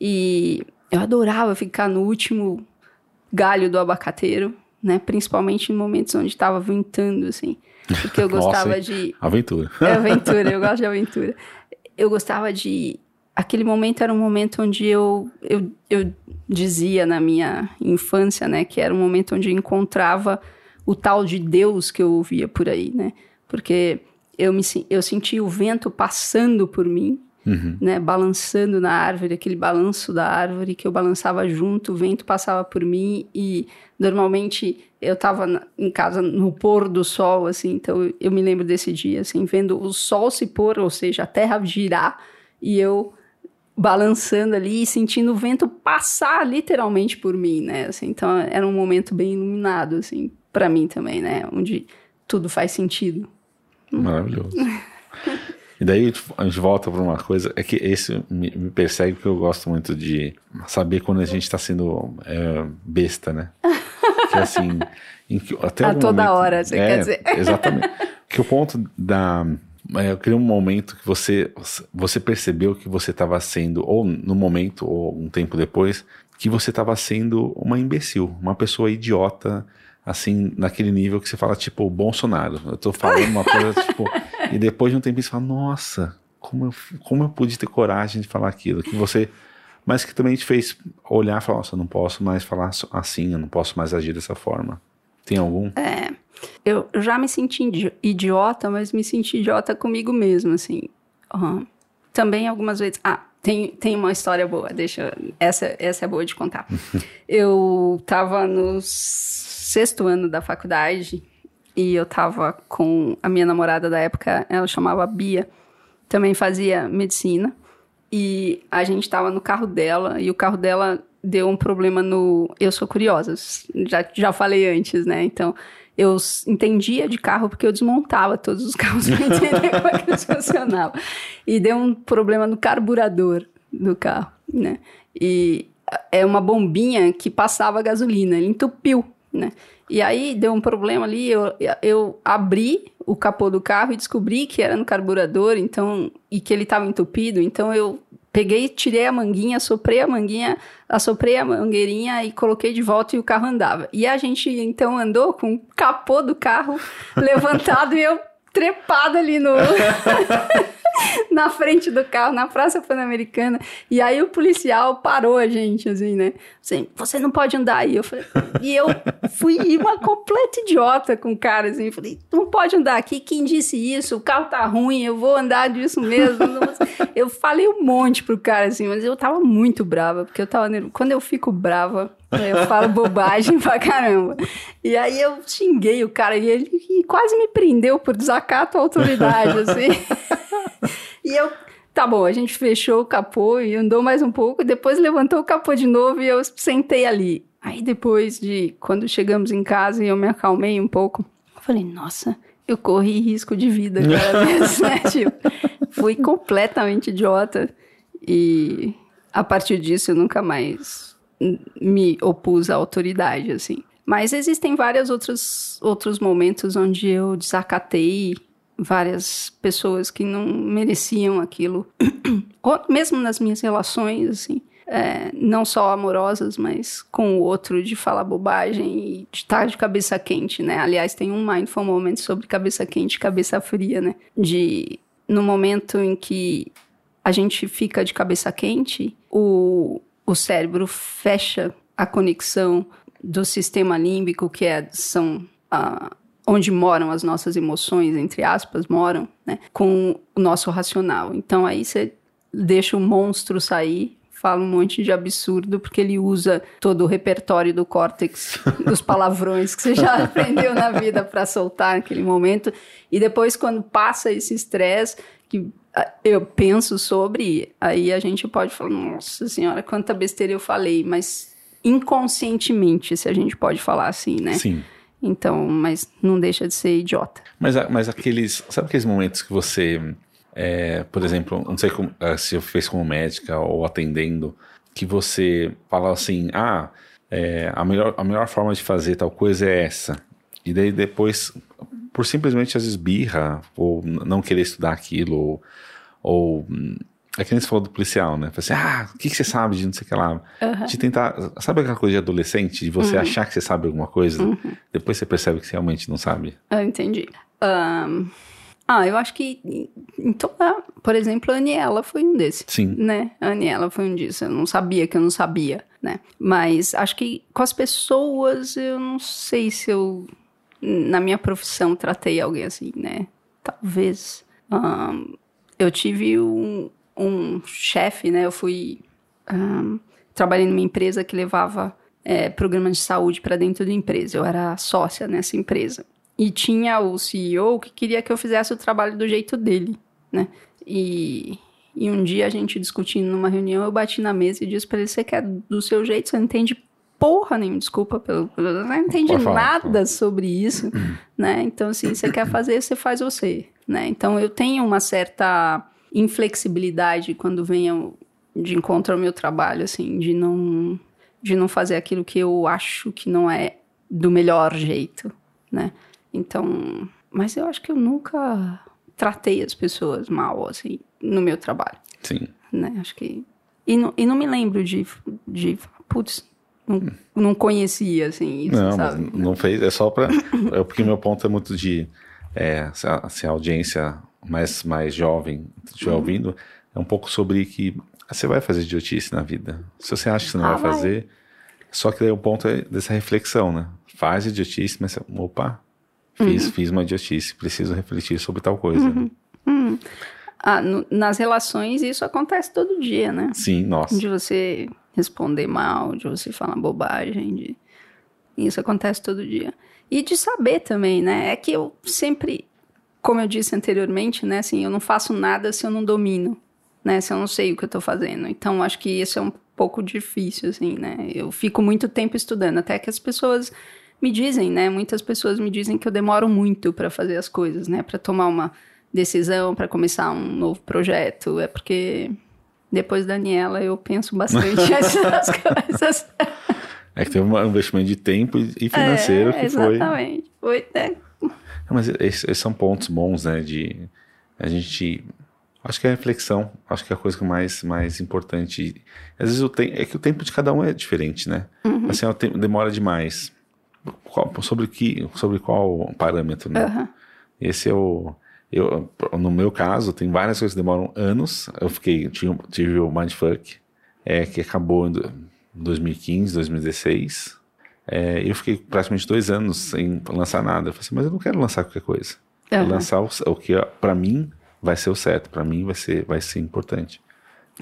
E eu adorava ficar no último galho do abacateiro, né? Principalmente em momentos onde estava ventando, assim. Porque eu gostava Nossa, de. Aventura. É aventura, eu gosto de aventura. Eu gostava de. Aquele momento era um momento onde eu, eu, eu dizia na minha infância, né? Que era um momento onde eu encontrava o tal de Deus que eu ouvia por aí, né? Porque eu, me, eu sentia o vento passando por mim uhum. né, balançando na árvore, aquele balanço da árvore que eu balançava junto, o vento passava por mim e normalmente eu estava em casa no pôr do sol, assim, então eu me lembro desse dia, assim, vendo o sol se pôr, ou seja, a terra girar e eu balançando ali e sentindo o vento passar literalmente por mim, né? Assim, então era um momento bem iluminado, assim, para mim também, né? Onde tudo faz sentido. Maravilhoso. E daí a gente volta para uma coisa, é que esse me, me, persegue porque eu gosto muito de saber quando a gente está sendo é, besta, né? que assim, que, até a toda momento, hora, você é, quer dizer. Exatamente. que o ponto da é, eu queria um momento que você você percebeu que você estava sendo ou no momento ou um tempo depois que você estava sendo uma imbecil, uma pessoa idiota assim, naquele nível que você fala, tipo, Bolsonaro. Eu tô falando uma coisa, tipo, e depois de um tempo você fala, nossa, como eu, como eu pude ter coragem de falar aquilo? Que você. Mas que também te fez olhar e falar, nossa, eu não posso mais falar assim, eu não posso mais agir dessa forma. Tem algum? É. Eu já me senti idiota, mas me senti idiota comigo mesmo, assim. Uhum. Também algumas vezes. Ah, tem, tem uma história boa, deixa. Essa, essa é boa de contar. eu tava nos sexto ano da faculdade e eu tava com a minha namorada da época, ela chamava Bia, também fazia medicina. E a gente tava no carro dela e o carro dela deu um problema no. Eu sou curiosa, já, já falei antes, né? Então eu entendia de carro porque eu desmontava todos os carros para entender como é que eles funcionavam. E deu um problema no carburador do carro, né? E é uma bombinha que passava gasolina, ele entupiu né? E aí deu um problema ali, eu, eu abri o capô do carro e descobri que era no carburador, então e que ele estava entupido, então eu peguei, tirei a manguinha, soprei a manguinha, assoprei a mangueirinha e coloquei de volta e o carro andava. E a gente então andou com o capô do carro levantado e eu trepada ali no na frente do carro, na Praça Pan-Americana. E aí o policial parou a gente, assim, né? Assim, você não pode andar aí. Eu falei, e eu fui uma completa idiota com o cara, assim. Falei, não pode andar aqui. Quem disse isso? O carro tá ruim, eu vou andar disso mesmo. Eu falei um monte pro cara, assim, mas eu tava muito brava, porque eu tava. Quando eu fico brava, eu falo bobagem pra caramba. E aí eu xinguei o cara e ele quase me prendeu por desacato à autoridade, assim. e eu, tá bom, a gente fechou o capô e andou mais um pouco, depois levantou o capô de novo e eu sentei ali. Aí depois de, quando chegamos em casa e eu me acalmei um pouco, eu falei, nossa, eu corri risco de vida cada vez, né? Tipo, fui completamente idiota e a partir disso eu nunca mais me opus à autoridade, assim. Mas existem vários outros, outros momentos onde eu desacatei várias pessoas que não mereciam aquilo. Mesmo nas minhas relações, assim. é, não só amorosas, mas com o outro, de falar bobagem e de estar de cabeça quente, né? Aliás, tem um Mindful Moment sobre cabeça quente e cabeça fria, né? De, no momento em que a gente fica de cabeça quente, o, o cérebro fecha a conexão do sistema límbico, que é, são uh, onde moram as nossas emoções, entre aspas, moram, né, com o nosso racional. Então aí você deixa o monstro sair, fala um monte de absurdo, porque ele usa todo o repertório do córtex, dos palavrões que você já aprendeu na vida para soltar naquele momento. E depois, quando passa esse estresse, que ah, eu penso sobre, aí a gente pode falar, nossa senhora, quanta besteira eu falei, mas inconscientemente, se a gente pode falar assim, né? Sim. Então, mas não deixa de ser idiota. Mas, mas aqueles, sabe aqueles momentos que você, é, por exemplo, não sei como, é, se eu fez como médica ou atendendo, que você fala assim, ah, é, a, melhor, a melhor forma de fazer tal coisa é essa. E daí depois, por simplesmente às vezes birra, ou não querer estudar aquilo, ou, ou é que nem você falou do policial, né? Assim, ah, o que, que, você sabe de não sei o que lá? Uhum. De tentar. Sabe aquela coisa de adolescente? De você uhum. achar que você sabe alguma coisa, uhum. depois você percebe que você realmente não sabe. Eu entendi. Um, ah, eu acho que. Então, por exemplo, a Aniela foi um desses. Sim. Né? A Aniela foi um desses. Eu não sabia que eu não sabia, né? Mas acho que com as pessoas, eu não sei se eu. Na minha profissão, tratei alguém assim, né? Talvez. Um, eu tive um um chefe, né? Eu fui. Um, trabalhei numa empresa que levava é, programas de saúde para dentro da empresa. Eu era sócia nessa empresa. E tinha o CEO que queria que eu fizesse o trabalho do jeito dele, né? E, e um dia a gente discutindo numa reunião, eu bati na mesa e disse para ele: Você quer do seu jeito? Você não entende porra nenhuma, desculpa pelo. Não entende nada sobre isso, né? Então, assim, você quer fazer, você faz você, né? Então, eu tenho uma certa inflexibilidade quando venho de encontro ao meu trabalho, assim, de não, de não fazer aquilo que eu acho que não é do melhor jeito, né? Então, mas eu acho que eu nunca tratei as pessoas mal, assim, no meu trabalho. Sim. Né? Acho que... E não, e não me lembro de, de putz, não, não conhecia, assim, isso, não, sabe? Mas não fez, é só pra... é porque meu ponto é muito de... É, se a, se a audiência mais, mais jovem estiver uhum. ouvindo, é um pouco sobre que você vai fazer idiotice na vida. Se você acha que você não ah, vai fazer, só que daí o ponto é dessa reflexão, né? Faz idiotice, mas opa, fiz, uhum. fiz uma idiotice, preciso refletir sobre tal coisa. Né? Uhum. Uhum. Ah, no, nas relações isso acontece todo dia, né? Sim, nossa. De você responder mal, de você falar bobagem, de... isso acontece todo dia. E de saber também, né? É que eu sempre como eu disse anteriormente, né, assim, eu não faço nada se eu não domino, né, se eu não sei o que eu estou fazendo. Então, acho que isso é um pouco difícil, assim, né. Eu fico muito tempo estudando, até que as pessoas me dizem, né, muitas pessoas me dizem que eu demoro muito para fazer as coisas, né, para tomar uma decisão, para começar um novo projeto. É porque depois da Daniela eu penso bastante essas coisas. É que tem um investimento de tempo e financeiro é, que exatamente. foi. Exatamente. Foi, né? Mas esses, são pontos bons, né? De a gente. Acho que é a reflexão, acho que é a coisa mais, mais importante. Às vezes o tem, é que o tempo de cada um é diferente, né? Uhum. Assim, o tempo demora demais. Qual, sobre, que, sobre qual parâmetro, né? Uhum. Esse é o. Eu, no meu caso, tem várias coisas que demoram anos. Eu fiquei, tive, tive o Mindfuck, é, que acabou em 2015, 2016. É, eu fiquei praticamente dois anos sem lançar nada. Eu falei assim, mas eu não quero lançar qualquer coisa. Uhum. lançar o, o que para mim vai ser o certo, para mim vai ser, vai ser importante.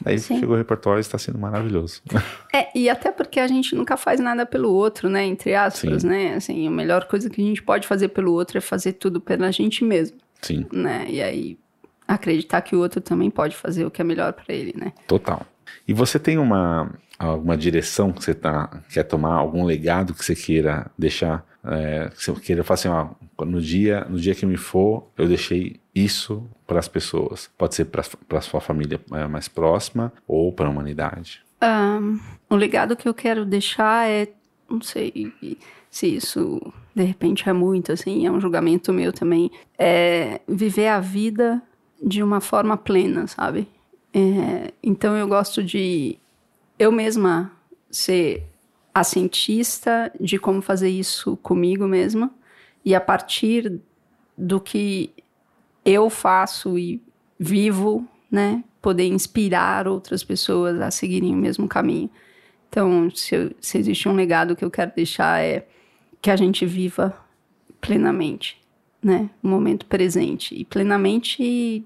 Aí Sim. chegou o repertório e está sendo maravilhoso. É, e até porque a gente nunca faz nada pelo outro, né? Entre aspas, Sim. né? Assim, a melhor coisa que a gente pode fazer pelo outro é fazer tudo pela gente mesmo. Sim. Né? E aí acreditar que o outro também pode fazer o que é melhor para ele, né? Total. E você tem uma alguma direção que você tá, quer tomar, algum legado que você queira deixar, é, que você queira falar assim, ó, no dia, no dia que me for, eu deixei isso para as pessoas. Pode ser para a sua família é, mais próxima ou para a humanidade. Um, o legado que eu quero deixar é, não sei se isso de repente é muito assim, é um julgamento meu também, é viver a vida de uma forma plena, sabe? É, então eu gosto de eu mesma ser a cientista de como fazer isso comigo mesma e a partir do que eu faço e vivo, né, poder inspirar outras pessoas a seguirem o mesmo caminho. Então, se, eu, se existe um legado que eu quero deixar é que a gente viva plenamente, né, o momento presente e plenamente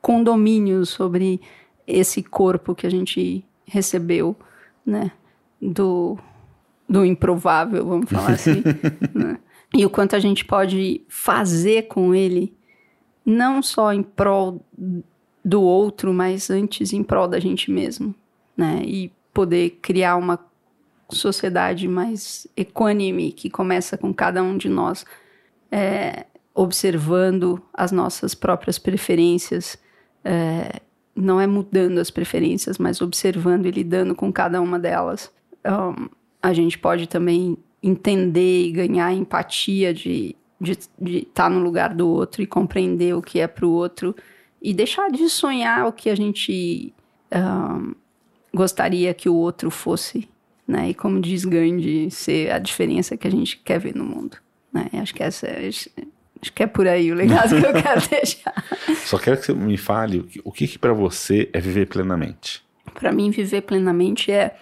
com domínio sobre esse corpo que a gente recebeu, né, do do improvável, vamos falar assim, né? E o quanto a gente pode fazer com ele, não só em prol do outro, mas antes em prol da gente mesmo, né? E poder criar uma sociedade mais equânime que começa com cada um de nós é, observando as nossas próprias preferências, é, não é mudando as preferências, mas observando e lidando com cada uma delas. Um, a gente pode também entender e ganhar empatia de de estar tá no lugar do outro e compreender o que é para o outro e deixar de sonhar o que a gente um, gostaria que o outro fosse, né? E como diz Gandhi, ser a diferença que a gente quer ver no mundo, né? Acho que essa é, acho que é por aí o legado que eu quero deixar. Só quero que você me fale o que, o que, que para você é viver plenamente. Para mim, viver plenamente é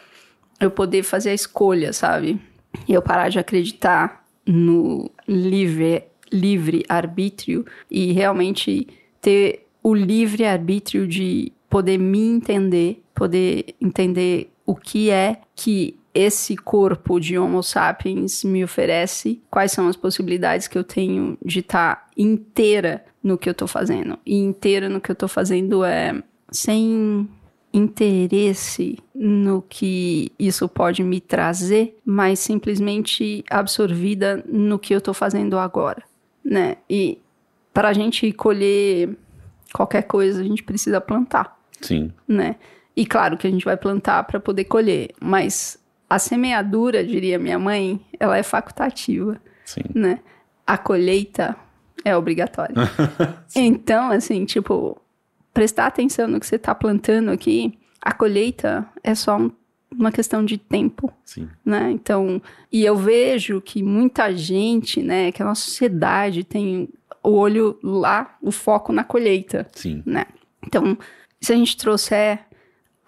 eu poder fazer a escolha, sabe? E eu parar de acreditar no livre, livre arbítrio e realmente ter o livre arbítrio de poder me entender, poder entender o que é que esse corpo de Homo sapiens me oferece, quais são as possibilidades que eu tenho de estar tá inteira no que eu estou fazendo. E inteira no que eu estou fazendo é sem interesse no que isso pode me trazer, mas simplesmente absorvida no que eu estou fazendo agora, né? E para a gente colher qualquer coisa, a gente precisa plantar. Sim. Né? E claro que a gente vai plantar para poder colher, mas a semeadura, diria minha mãe, ela é facultativa. Sim. Né? A colheita é obrigatória. então, assim, tipo, prestar atenção no que você está plantando aqui, a colheita é só um, uma questão de tempo. Sim. Né? Então, e eu vejo que muita gente, né, que a nossa sociedade tem o olho lá, o foco na colheita. Sim. Né? Então, se a gente trouxer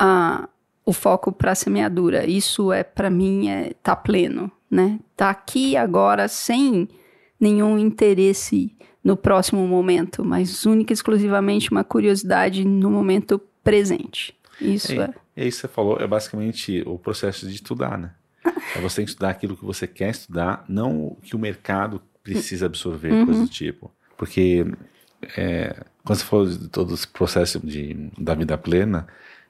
uh, o foco para a semeadura, isso é para mim é tá pleno, né? Tá aqui agora sem nenhum interesse no próximo momento, mas única e exclusivamente uma curiosidade no momento presente. Isso é. é. isso que você falou, é basicamente o processo de estudar, né? É você estudar aquilo que você quer estudar, não o que o mercado precisa absorver, uhum. coisa do tipo. Porque é, quando você falou de todo esse processo de, da vida plena,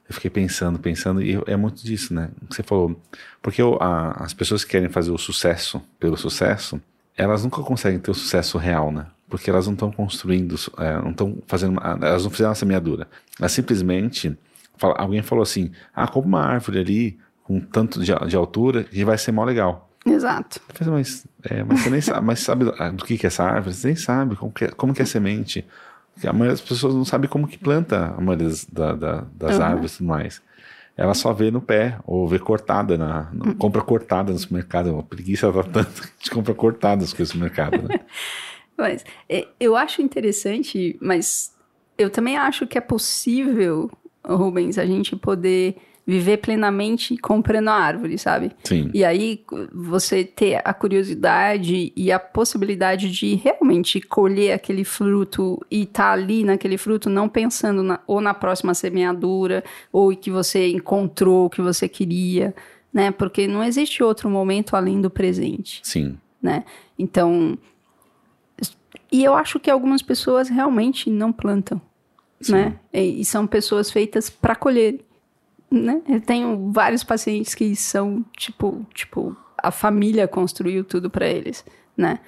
eu fiquei pensando, pensando, e é muito disso, né? Você falou, porque eu, a, as pessoas que querem fazer o sucesso pelo sucesso, elas nunca conseguem ter o sucesso real, né? porque elas não estão construindo, é, não estão fazendo, elas não fizeram a semeadura. Elas simplesmente, fala, alguém falou assim, ah, como uma árvore ali, com tanto de, de altura, que vai ser mó legal. Exato. Mas, é, mas você nem sabe, mas sabe do que, que é essa árvore? Você nem sabe como que, é, como que é semente. A maioria das pessoas não sabe como que planta a maioria das, da, da, das uhum. árvores e tudo mais. Ela só vê no pé, ou vê cortada, na, uhum. compra cortada no supermercado. Uma preguiça tá tanto que a gente compra cortada as coisas no mercado, né? Mas é, eu acho interessante, mas eu também acho que é possível, Rubens, a gente poder viver plenamente comprando a árvore, sabe? Sim. E aí você ter a curiosidade e a possibilidade de realmente colher aquele fruto e estar tá ali naquele fruto, não pensando na, ou na próxima semeadura, ou que você encontrou o que você queria, né? Porque não existe outro momento além do presente. Sim. Né? Então, e eu acho que algumas pessoas realmente não plantam, Sim. né? E, e, são pessoas feitas para colher, né? Eu tenho vários pacientes que são tipo, tipo, a família construiu tudo para eles, né?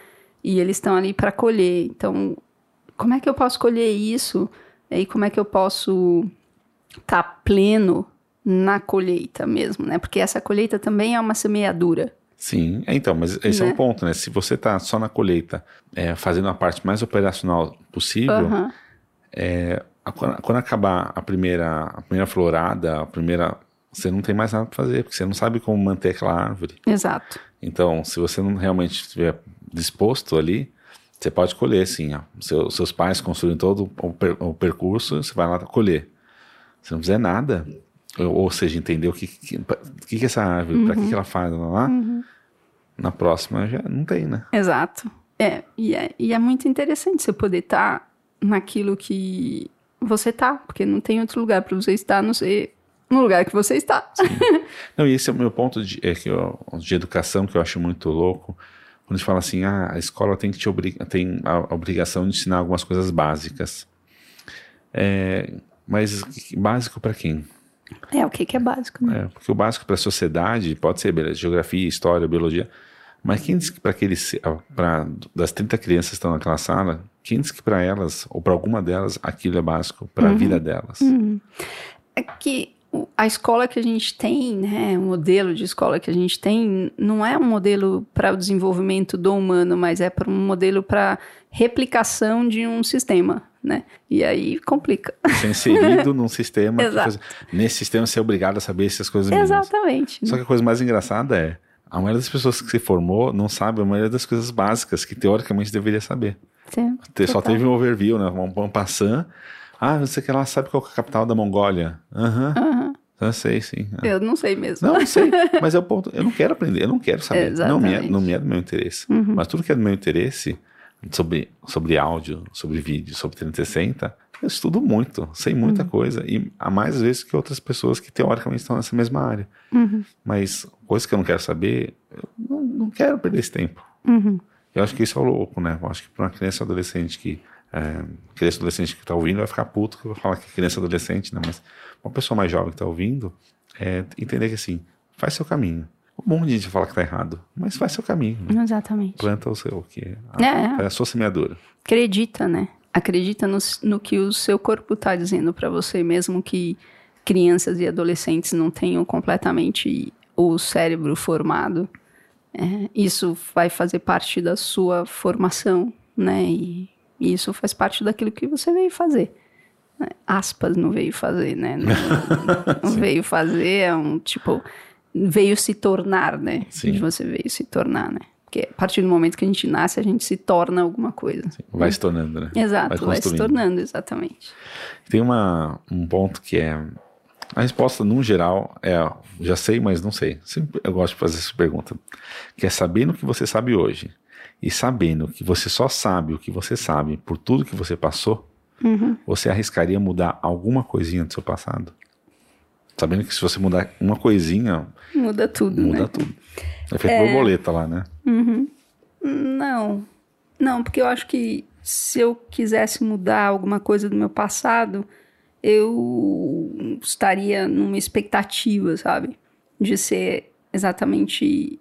E eles estão ali para colher. Então, como é que eu posso colher isso? E como é que eu posso estar tá pleno na colheita mesmo, né? Porque essa colheita também é uma semeadura, Sim, é, então, mas esse né? é um ponto, né? Se você está só na colheita, é, fazendo a parte mais operacional possível, é, quando, quando, acabar a primeira, a primeira florada, a primeira você não tem mais nada para fazer, porque você não sabe como manter aquela árvore. Exato. Então, se você não realmente estiver disposto ali, você pode colher, sim. Seu, seus pais construíram todo o, per, o, percurso, você vai lá colher. Se não fizer nada, ou, ou seja, entender o que, que, que, que é essa árvore, uhum. para que, que ela faz lá, uhum. na próxima já não tem, né? Exato. É e, é, e é muito interessante você poder estar tá naquilo que você tá, porque não tem outro lugar para você estar, não sei no lugar que você está. Não, e esse é o meu ponto de, é que eu, de educação que eu acho muito louco. Quando a gente fala assim, ah, a escola tem que te obrigar, tem a obrigação de ensinar algumas coisas básicas. É, mas básico para quem? É, o que, que é básico, né? É, porque o básico para a sociedade pode ser beleza, geografia, história, biologia. Mas quem diz que para aqueles, para das 30 crianças que estão naquela sala, quem diz que para elas, ou para alguma delas, aquilo é básico para a uhum. vida delas? Uhum. É que a escola que a gente tem, né, o modelo de escola que a gente tem, não é um modelo para o desenvolvimento do humano, mas é para um modelo para replicação de um sistema, né? E aí complica. Você é inserido num sistema. Exato. nesse sistema você é obrigado a saber essas coisas Exatamente. Só que a coisa mais engraçada é, a maioria das pessoas que se formou não sabe a maioria das coisas básicas que teoricamente deveria saber. Sim, Só teve um overview, né? Um, um passant ah, você que lá sabe qual é a capital da Mongólia? Aham. Uhum. Uhum. Eu sei, sim. Ah. Eu não sei mesmo. Não, não sei. Mas é o ponto. Eu não quero aprender, eu não quero saber. Não me, é, não me é do meu interesse. Uhum. Mas tudo que é do meu interesse, sobre, sobre áudio, sobre vídeo, sobre 360, eu estudo muito, sei muita uhum. coisa. E há mais vezes que outras pessoas que teoricamente estão nessa mesma área. Uhum. Mas coisas que eu não quero saber, eu não, não quero perder esse tempo. Eu acho que isso é louco, né? Eu acho que para uma criança adolescente que é, criança adolescente que está ouvindo vai ficar puto que eu vou falar que é criança adolescente, né? Mas uma pessoa mais jovem que está ouvindo, é entender que assim, faz seu caminho. Um monte de gente fala que está errado, mas faz seu caminho. Né? Exatamente. Planta o seu, que a, é. é a sua semeadura. Acredita, né? Acredita no, no que o seu corpo está dizendo para você, mesmo que crianças e adolescentes não tenham completamente o cérebro formado. É, isso vai fazer parte da sua formação, né? E e isso faz parte daquilo que você veio fazer. Né? Aspas não veio fazer, né? Não, não veio fazer, é um tipo. Veio se tornar, né? Sim. Você veio se tornar, né? Porque a partir do momento que a gente nasce, a gente se torna alguma coisa. Sim, vai né? se tornando, né? Exato, vai, vai se tornando, exatamente. Tem uma, um ponto que é. A resposta, no geral, é já sei, mas não sei. Sempre eu gosto de fazer essa pergunta. Que é sabendo o que você sabe hoje e sabendo que você só sabe o que você sabe por tudo que você passou, uhum. você arriscaria mudar alguma coisinha do seu passado? Sabendo que se você mudar uma coisinha. Muda tudo. Muda né? tudo. É feito é... borboleta lá, né? Uhum. Não. Não, porque eu acho que se eu quisesse mudar alguma coisa do meu passado, eu estaria numa expectativa, sabe? De ser exatamente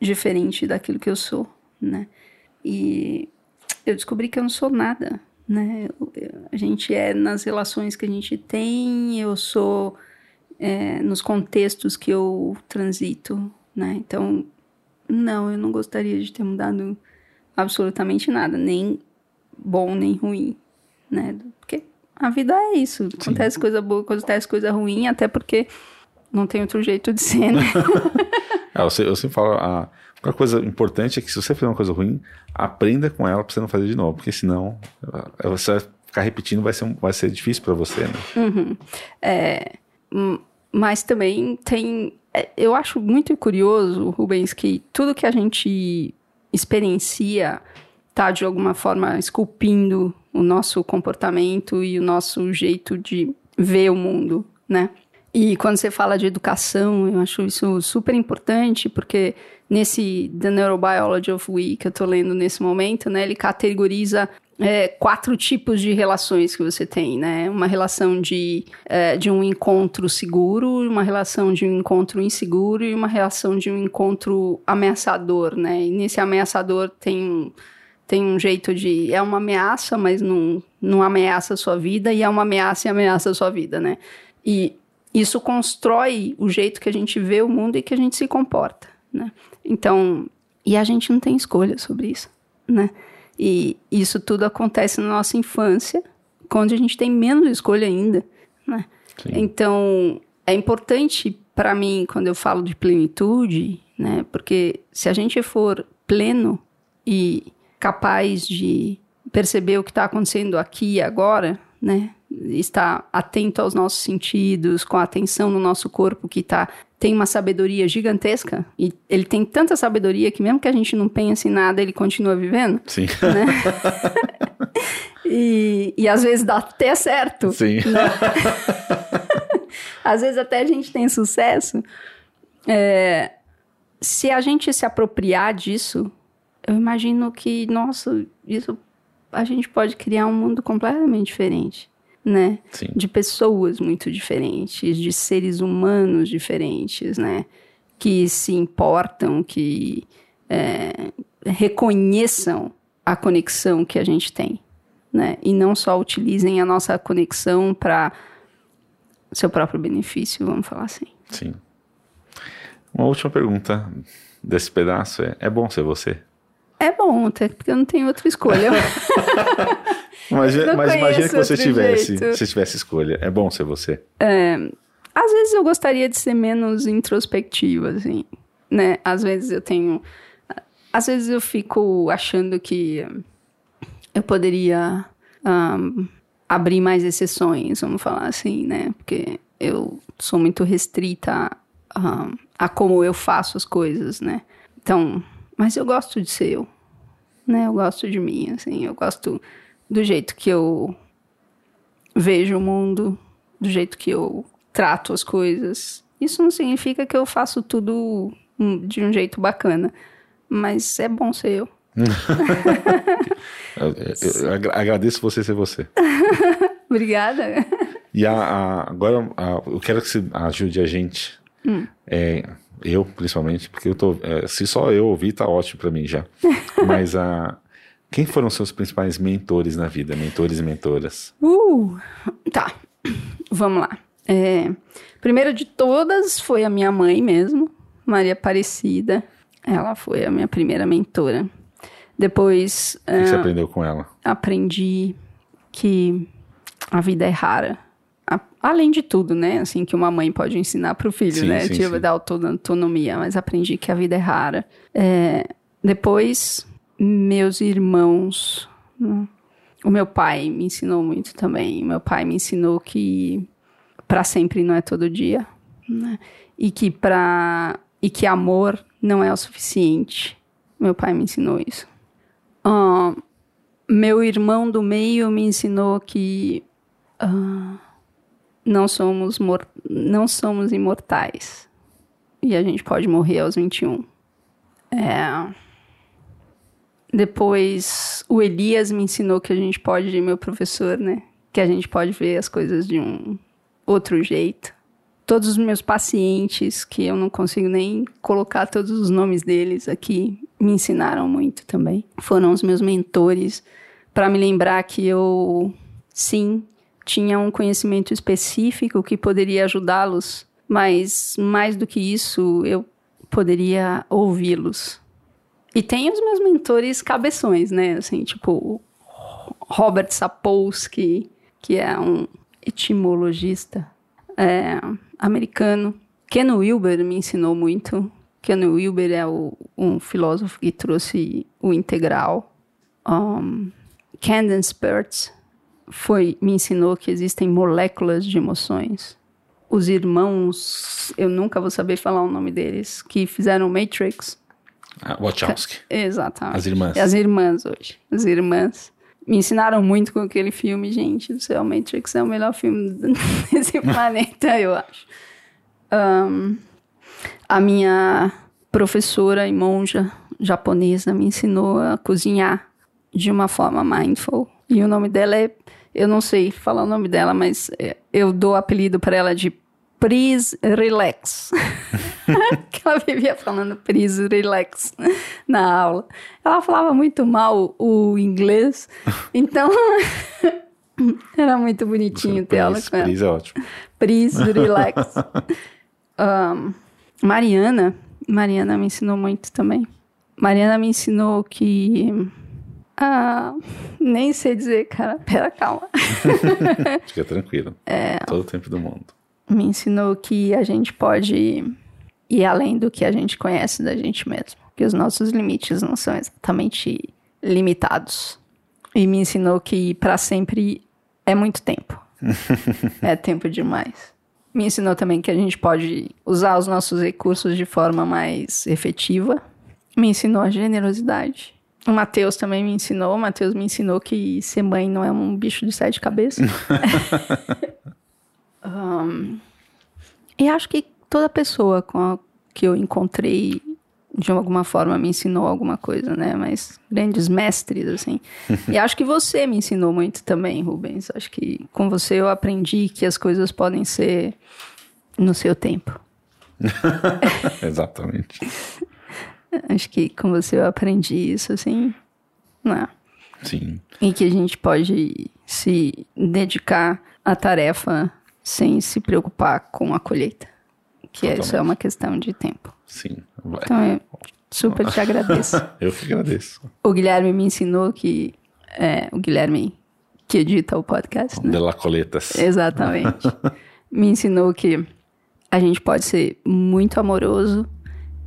diferente daquilo que eu sou, né? E eu descobri que eu não sou nada, né? A gente é nas relações que a gente tem, eu sou é, nos contextos que eu transito, né? Então, não, eu não gostaria de ter mudado absolutamente nada, nem bom nem ruim, né? Porque a vida é isso, acontece Sim. coisa boa, acontece coisa ruim, até porque não tem outro jeito de ser, né? é, eu, sempre, eu sempre falo, a, uma coisa importante é que se você fizer uma coisa ruim, aprenda com ela para você não fazer de novo, porque senão você vai ficar repetindo, vai ser, vai ser difícil para você, né? Uhum. É, mas também tem. É, eu acho muito curioso, Rubens, que tudo que a gente experiencia está de alguma forma esculpindo o nosso comportamento e o nosso jeito de ver o mundo, né? E quando você fala de educação, eu acho isso super importante, porque nesse The Neurobiology of We que eu estou lendo nesse momento, né, ele categoriza é, quatro tipos de relações que você tem, né? Uma relação de, é, de um encontro seguro, uma relação de um encontro inseguro e uma relação de um encontro ameaçador, né? E nesse ameaçador tem, tem um jeito de... É uma ameaça, mas não, não ameaça a sua vida, e é uma ameaça e ameaça a sua vida, né? E isso constrói o jeito que a gente vê o mundo e que a gente se comporta, né? Então, e a gente não tem escolha sobre isso, né? E isso tudo acontece na nossa infância, quando a gente tem menos escolha ainda, né? Sim. Então, é importante para mim, quando eu falo de plenitude, né? Porque se a gente for pleno e capaz de perceber o que está acontecendo aqui e agora, né? Estar atento aos nossos sentidos, com a atenção no nosso corpo que tá, tem uma sabedoria gigantesca. E ele tem tanta sabedoria que mesmo que a gente não pense em nada, ele continua vivendo. Sim. Né? e, e às vezes dá até certo. Sim. Né? às vezes até a gente tem sucesso. É, se a gente se apropriar disso, eu imagino que, nossa, isso a gente pode criar um mundo completamente diferente, né? Sim. De pessoas muito diferentes, de seres humanos diferentes, né? Que se importam, que é, reconheçam a conexão que a gente tem, né? E não só utilizem a nossa conexão para seu próprio benefício, vamos falar assim. Sim. Uma última pergunta desse pedaço é: é bom ser você? É bom, até porque eu não tenho outra escolha. Imagina, mas imagina que você tivesse, jeito. se tivesse escolha. É bom ser você. Às vezes eu gostaria de ser menos introspectiva, assim, né? Às vezes eu tenho... Às vezes eu fico achando que eu poderia ahn, abrir mais exceções, vamos falar assim, né? Porque eu sou muito restrita a, a como eu faço as coisas, né? Então, mas eu gosto de ser eu, né? Eu gosto de mim, assim, eu gosto do jeito que eu vejo o mundo, do jeito que eu trato as coisas. Isso não significa que eu faço tudo hum, de um jeito bacana, mas é bom ser eu. Eu, eu- eu agra- agradeço você ser você. Obrigada. E a, a- agora a- eu quero que você ajude a gente. É, eu, principalmente, porque eu tô. é, se só eu ouvir, tá ótimo pra mim já. Mas a. Quem foram seus principais mentores na vida? Mentores e mentoras? Uh, tá, vamos lá. É, primeira de todas foi a minha mãe mesmo, Maria Aparecida. Ela foi a minha primeira mentora. Depois O que você ah, aprendeu com ela? aprendi que a vida é rara. A- além de tudo, né? Assim, que uma mãe pode ensinar para o filho, Sim, né? sim, tipo, sim. da auto- autonomia. Mas aprendi que a vida é rara. É, depois, meus irmãos. né? O meu pai me ensinou muito também. Meu pai me ensinou que para sempre não é todo dia. né? E que para e que amor não é o suficiente. Meu pai me ensinou isso. Ahn, meu irmão do meio me ensinou que ah, não somos mor- não somos imortais e a gente pode morrer aos 21. É. Depois o Elias me ensinou que a gente pode, meu professor, né, que a gente pode ver as coisas de um outro jeito. Todos os meus pacientes, que eu não consigo nem colocar todos os nomes deles aqui, me ensinaram muito também. Foram os meus mentores para me lembrar que eu, sim, tinha um conhecimento específico que poderia ajudá-los, mas mais do que isso, eu poderia ouvi-los. E tem os meus mentores cabeções, né? Assim, tipo, Robert Sapolsky, que é um etimologista é, americano. Ken Wilber me ensinou muito. Ken Wilber é o- um filósofo que trouxe o integral. Um, Candace foi, me ensinou que existem moléculas de emoções. Os irmãos, eu nunca vou saber falar o nome deles, que fizeram Matrix. Ah, Wachowski. Exatamente. As irmãs. As irmãs hoje. As irmãs. Me ensinaram muito com aquele filme, gente do céu. Matrix é o melhor filme desse planeta, eu acho. Ahn, a minha professora e monja japonesa me ensinou a cozinhar de uma forma mindful. E o nome dela é. Eu não sei falar o nome dela, mas é, eu dou o apelido para ela de Please Relax. que ela vivia falando please relax na aula. Ela falava muito mal o inglês, então era muito bonitinho ter aula Pris, com ela. Pris é ótimo. Please relax. Ahn, Mariana, Mariana me ensinou muito também. Mariana me ensinou que. Ah, nem sei dizer, cara. Pera, calma. Fica tranquilo. É. Todo o tempo do mundo. Me ensinou que a gente pode ir além do que a gente conhece da gente mesmo. Que os nossos limites não são exatamente limitados. E me ensinou que para sempre é muito tempo. é tempo demais. Me ensinou também que a gente pode usar os nossos recursos de forma mais efetiva. Me ensinou a generosidade. O Matheus também me ensinou. O Matheus me ensinou que ser mãe não é um bicho de sete cabeças. um, e acho que toda pessoa que eu encontrei de alguma forma me ensinou alguma coisa, né? Mas grandes mestres, assim. e acho que você me ensinou muito também, Rubens. Acho que com você eu aprendi que as coisas podem ser no seu tempo. Exatamente. Acho que com você eu aprendi isso, assim, né? Sim. E que a gente pode se dedicar à tarefa sem se preocupar com a colheita. Que Totalmente. isso é uma questão de tempo. Sim. Vai. Então eu super te agradeço. eu que agradeço. O Guilherme me ensinou que. É, o Guilherme que edita o podcast. Né? De la Coletas. Exatamente. me ensinou que a gente pode ser muito amoroso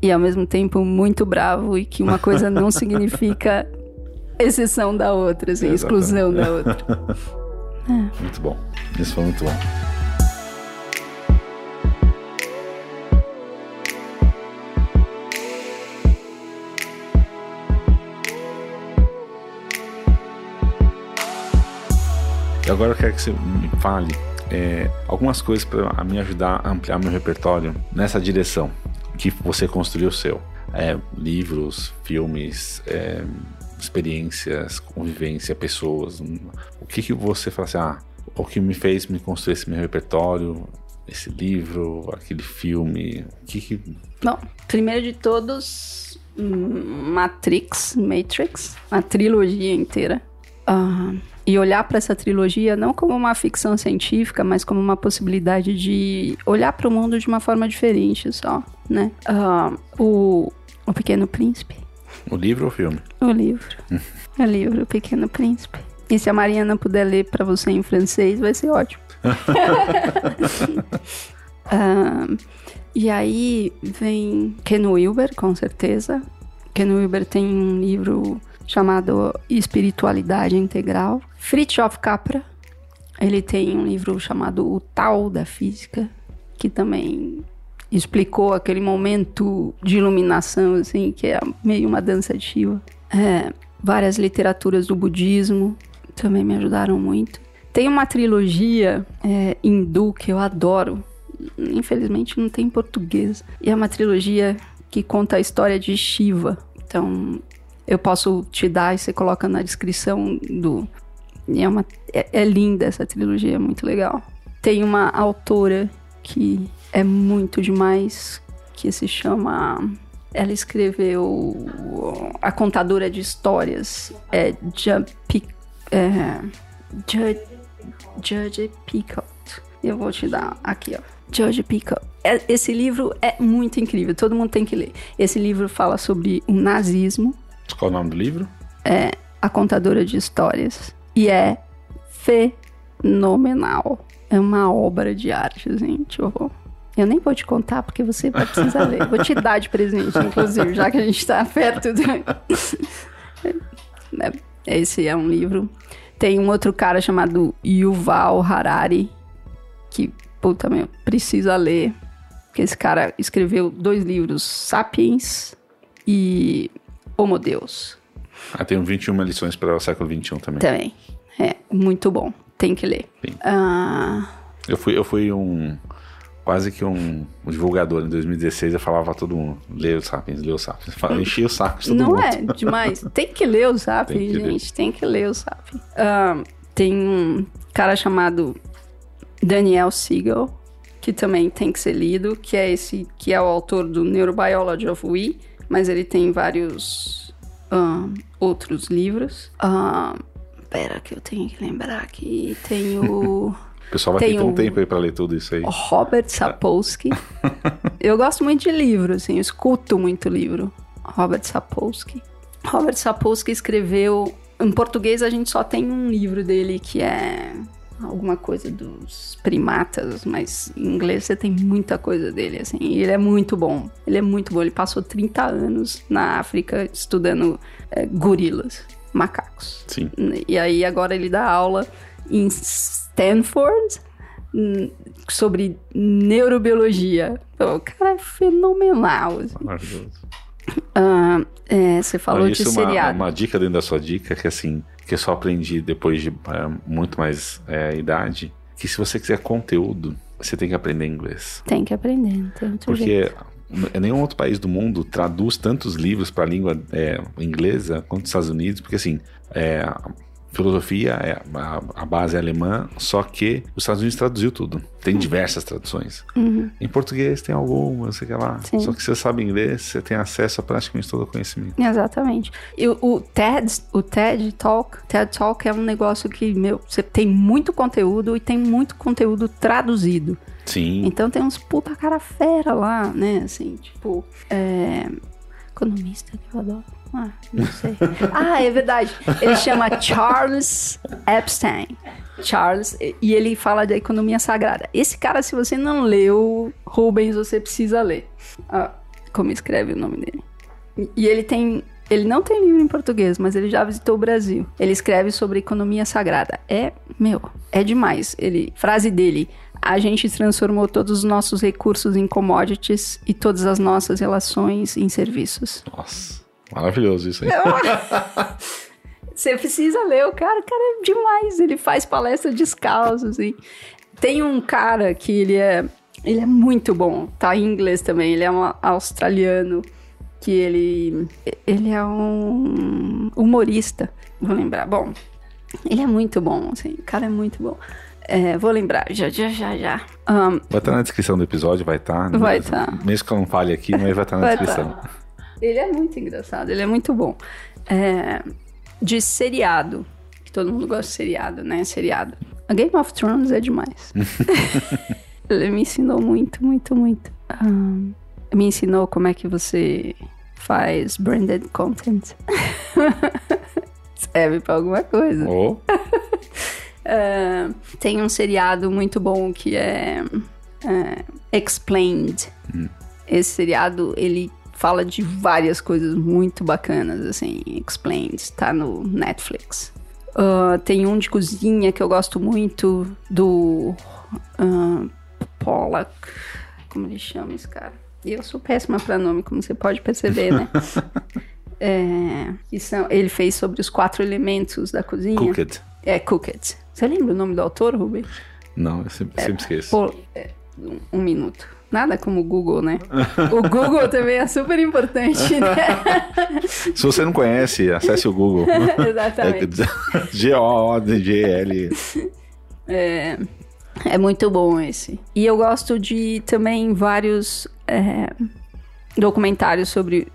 e ao mesmo tempo muito bravo e que uma coisa não significa exceção da outra, assim, exclusão da outra. É. Muito bom. Isso foi muito bom. E agora eu quero que você me fale é, algumas coisas para me ajudar a ampliar meu repertório nessa direção que você construiu o seu. É, livros, filmes, é, experiências, convivência, pessoas. O que, que você fala assim, ah, o que me fez me construir esse meu repertório, esse livro, aquele filme? O que, que... Bom, primeiro de todos, Matrix, Matrix, a trilogia inteira. Uh, e olhar para essa trilogia não como uma ficção científica, mas como uma possibilidade de olhar para o mundo de uma forma diferente, só, né? Uh, o, o Pequeno Príncipe. O livro ou o filme? O livro. o livro, O Pequeno Príncipe. E se a Mariana puder ler para você em francês, vai ser ótimo. uh, e aí vem Ken Wilber, com certeza. Ken Wilber tem um livro chamado Espiritualidade Integral. Fritjof Capra, ele tem um livro chamado O Tal da Física, que também explicou aquele momento de iluminação, assim, que é meio uma dança de Shiva. É, várias literaturas do budismo também me ajudaram muito. Tem uma trilogia é, hindu que eu adoro, infelizmente não tem em português, e é uma trilogia que conta a história de Shiva. Então, eu posso te dar e você coloca na descrição do. É, uma, é, é linda essa trilogia, é muito legal. Tem uma autora que é muito demais, que se chama. Ela escreveu A Contadora de Histórias. É Judge, é, Judge, Judge Picot. Eu vou te dar aqui, ó. Judge Picot. É, esse livro é muito incrível, todo mundo tem que ler. Esse livro fala sobre o nazismo, qual é o nome do livro? É A Contadora de Histórias. E é fenomenal. É uma obra de arte, gente. Eu, eu nem vou te contar porque você vai precisar ler. Vou te dar de presente, inclusive, já que a gente está perto do. É, esse é um livro. Tem um outro cara chamado Yuval Harari, que, puta, meu, precisa ler. Que esse cara escreveu dois livros, Sapiens e Homo Deus. Ah, tem 21 lições para o século XXI também. Também. É, muito bom. Tem que ler. Ah... Eu, fui, eu fui um. Quase que um, um, divulgador em 2016. Eu falava a todo mundo: lê o Sapiens, lê o Sapiens. Eu enchia o saco de todo Não mundo. é demais. Tem que ler o Sapiens, tem gente. Ler. Tem que ler o Sapiens. Ah, tem um cara chamado Daniel Siegel, que também tem que ser lido, que é esse que é o autor do Neurobiology of We mas ele tem vários uh, outros livros. Uh, pera, que eu tenho que lembrar aqui. Tem o. O pessoal vai ter um tempo aí pra ler tudo isso aí. Robert Sapolsky. eu gosto muito de livro, assim, eu escuto muito livro. Robert Sapolsky. Robert Sapolsky escreveu. Em português a gente só tem um livro dele que é alguma coisa dos primatas, mas em inglês você tem muita coisa dele, assim. E ele é muito bom. Ele é muito bom. Ele passou 30 anos na África estudando é, gorilas, macacos. Sim. E aí agora ele dá aula em Stanford hum, sobre neurobiologia. O cara é fenomenal. Assim. Maravilhoso. Ah, é, você falou Olha, de isso é uma, seriado. uma dica dentro da sua dica, que assim, que eu só aprendi depois de é, muito mais é, idade, que se você quiser conteúdo, você tem que aprender inglês. Tem que aprender, não tem jeito. Porque nenhum outro país do mundo traduz tantos livros para a língua é, inglesa quanto os Estados Unidos, porque assim, é, filosofia, é, a, a base é alemã, só que os Estados Unidos traduziu tudo. Tem diversas traduções. Em português tem algumas, sei lá. Uhum. Sim. Só que se você sabe inglês, você tem acesso a praticamente todo o conhecimento. Exatamente. E o, o TED, o TED Talk, TED Talk é um negócio que, meu, você tem muito conteúdo e tem muito conteúdo traduzido. Sim. Então tem uns puta cara fera lá, né? Assim, tipo, é... economista que eu adoro. Ah, não sei. ah, é verdade. Ele chama Charles Epstein. Charles, e ele fala da economia sagrada. Esse cara, se você não leu Rubens, você precisa ler. Ah, como escreve o nome dele. E ele tem. Ele não tem livro em português, mas ele já visitou o Brasil. Ele escreve sobre economia sagrada. É, meu, é demais. Ele, frase dele: a gente transformou todos os nossos recursos em commodities e todas as nossas relações em serviços. Nossa, maravilhoso isso aí. Você precisa ler o cara, o cara é demais. Ele faz palestra descalço, assim. Tem um cara que ele é. Ele é muito bom, tá em inglês também. Ele é um australiano que ele. Ele é um humorista. Vou lembrar. Bom, ele é muito bom, assim. O cara é muito bom. É, vou lembrar, já, já, já, já. Um, Vai estar na descrição do episódio, vai estar. Vai tá. Mesmo que eu não fale aqui, mas vai estar na Vai descrição. tá. Ele é muito engraçado, ele é muito bom. É, de seriado, que todo mundo gosta de seriado, né? Seriado. A Game of Thrones é demais. ele me ensinou muito, muito, muito. Ahn, me ensinou como é que você faz branded content. Serve pra alguma coisa. Ou Ah, tem um seriado muito bom que é, é, Explained. Esse seriado, ele fala de várias coisas muito bacanas, assim. Explained, tá no Netflix. Ah, tem um de cozinha que eu gosto muito, do ah, Pollack. Como ele chama esse cara? Eu sou péssima pra nome, como você pode perceber, né? É, que são, ele fez sobre os quatro elementos da cozinha. Cooked. É, Cooked. Você lembra o nome do autor, Rubem? Não, eu sempre, sempre esqueço. Pô, é, um, um minuto. Nada como o Google, né? o Google também é super importante, né? Se você não conhece, acesse o Google. Exatamente. G-O-O-D-G-L. É, é muito bom esse. E eu gosto de também vários é, documentários sobre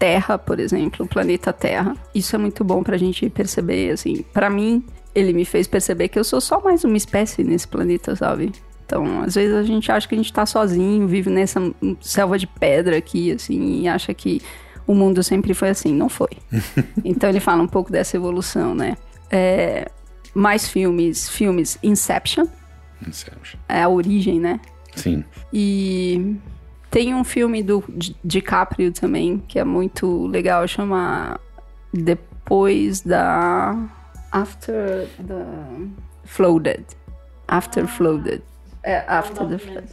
Terra, por exemplo, o planeta Terra. Isso é muito bom pra gente perceber, assim. Pra mim, ele me fez perceber que eu sou só mais uma espécie nesse planeta, sabe? Então, às vezes a gente acha que a gente tá sozinho, vive nessa selva de pedra aqui, assim, e acha que o mundo sempre foi assim. Não foi. então ele fala um pouco dessa evolução, né? É, mais filmes, filmes Inception, é a origem, né? Sim. E tem um filme do Di- DiCaprio também, que é muito legal, chama Depois da. After the Flooded. After Flooded. É, After the Flood.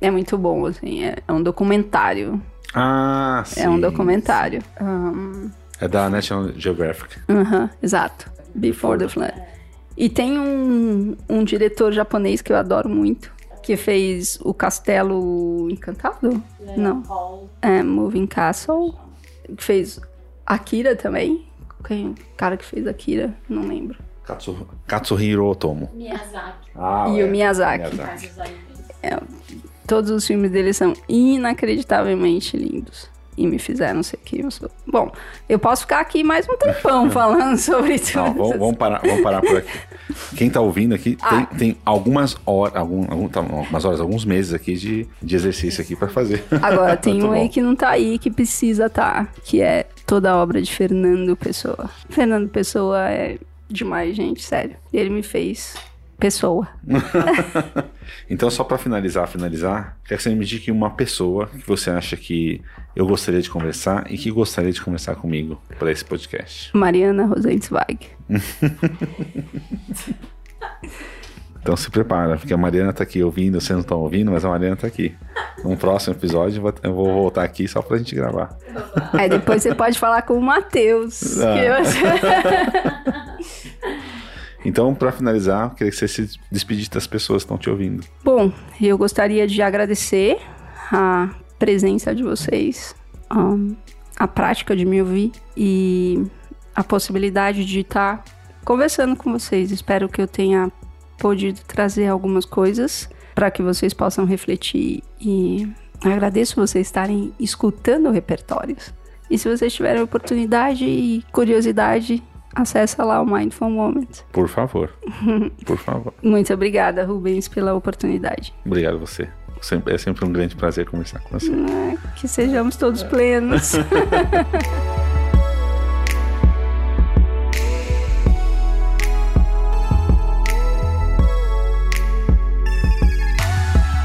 É muito bom, assim, é, é um documentário. Ah, sim. É um documentário. Ahn, É da National Geographic. Aham, exato. Before the Flood. E tem um, um diretor japonês que eu adoro muito, que fez o Castelo Encantado? Não. É, Moving Castle. Fez Akira também. Quem? O cara que fez Akira, não lembro. Katsu, Katsuhiro Otomo. Miyazaki. Ah, E o Miyazaki. Os animes. Todos os filmes dele são inacreditavelmente lindos. E me fizeram ser sou. Bom, eu posso ficar aqui mais um tempão falando sobre tudo. Não, vamos, vamos parar, vamos parar por aqui. Quem tá ouvindo aqui Ah. tem, tem algumas horas, algum, tá, algumas horas, alguns meses aqui de, de exercício aqui pra fazer. Agora, tem Muito um aí que não tá aí, que precisa tá, que é toda a obra de Fernando Pessoa. Fernando Pessoa é demais, gente, sério. Ele me fez pessoa. então, só para finalizar, finalizar, quer que você me indique uma pessoa que você acha que eu gostaria de conversar e que gostaria de conversar comigo para esse podcast. Mariana Rosenzweig. então se prepara, porque a Mariana tá aqui ouvindo, vocês não estão ouvindo, mas a Mariana tá aqui. Num próximo episódio eu vou voltar aqui só pra gente gravar. Aí depois você pode falar com o Matheus. Ah. Você... Então, para finalizar, queria que você se despedisse das pessoas que estão te ouvindo. Bom, eu gostaria de agradecer a presença de vocês, a prática de me ouvir e a possibilidade de estar conversando com vocês. Espero que eu tenha podido trazer algumas coisas para que vocês possam refletir e agradeço vocês estarem escutando repertórios. E se vocês tiverem oportunidade e curiosidade, acessa lá o Mindful Moment. Por favor. Por favor. Muito obrigada, Rubens, pela oportunidade. Obrigado a você. É sempre um grande prazer conversar com você. É, que sejamos todos plenos.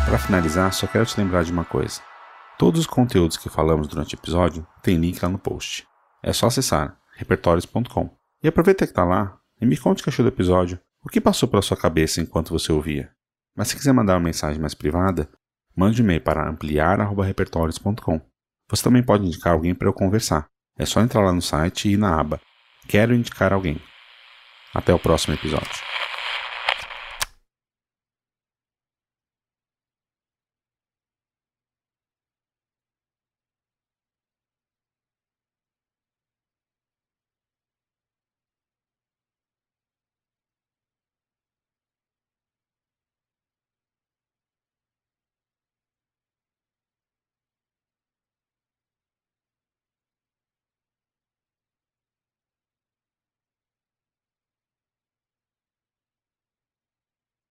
Para finalizar, só quero te lembrar de uma coisa. Todos os conteúdos que falamos durante o episódio tem link lá no post. É só acessar repertórios.com. E aproveita que está lá e me conte o que achou do episódio, o que passou pela sua cabeça enquanto você ouvia. Mas se quiser mandar uma mensagem mais privada, mande um e-mail para ampliar.repertórios.com. Você também pode indicar alguém para eu conversar. É só entrar lá no site e ir na aba Quero indicar alguém. Até o próximo episódio.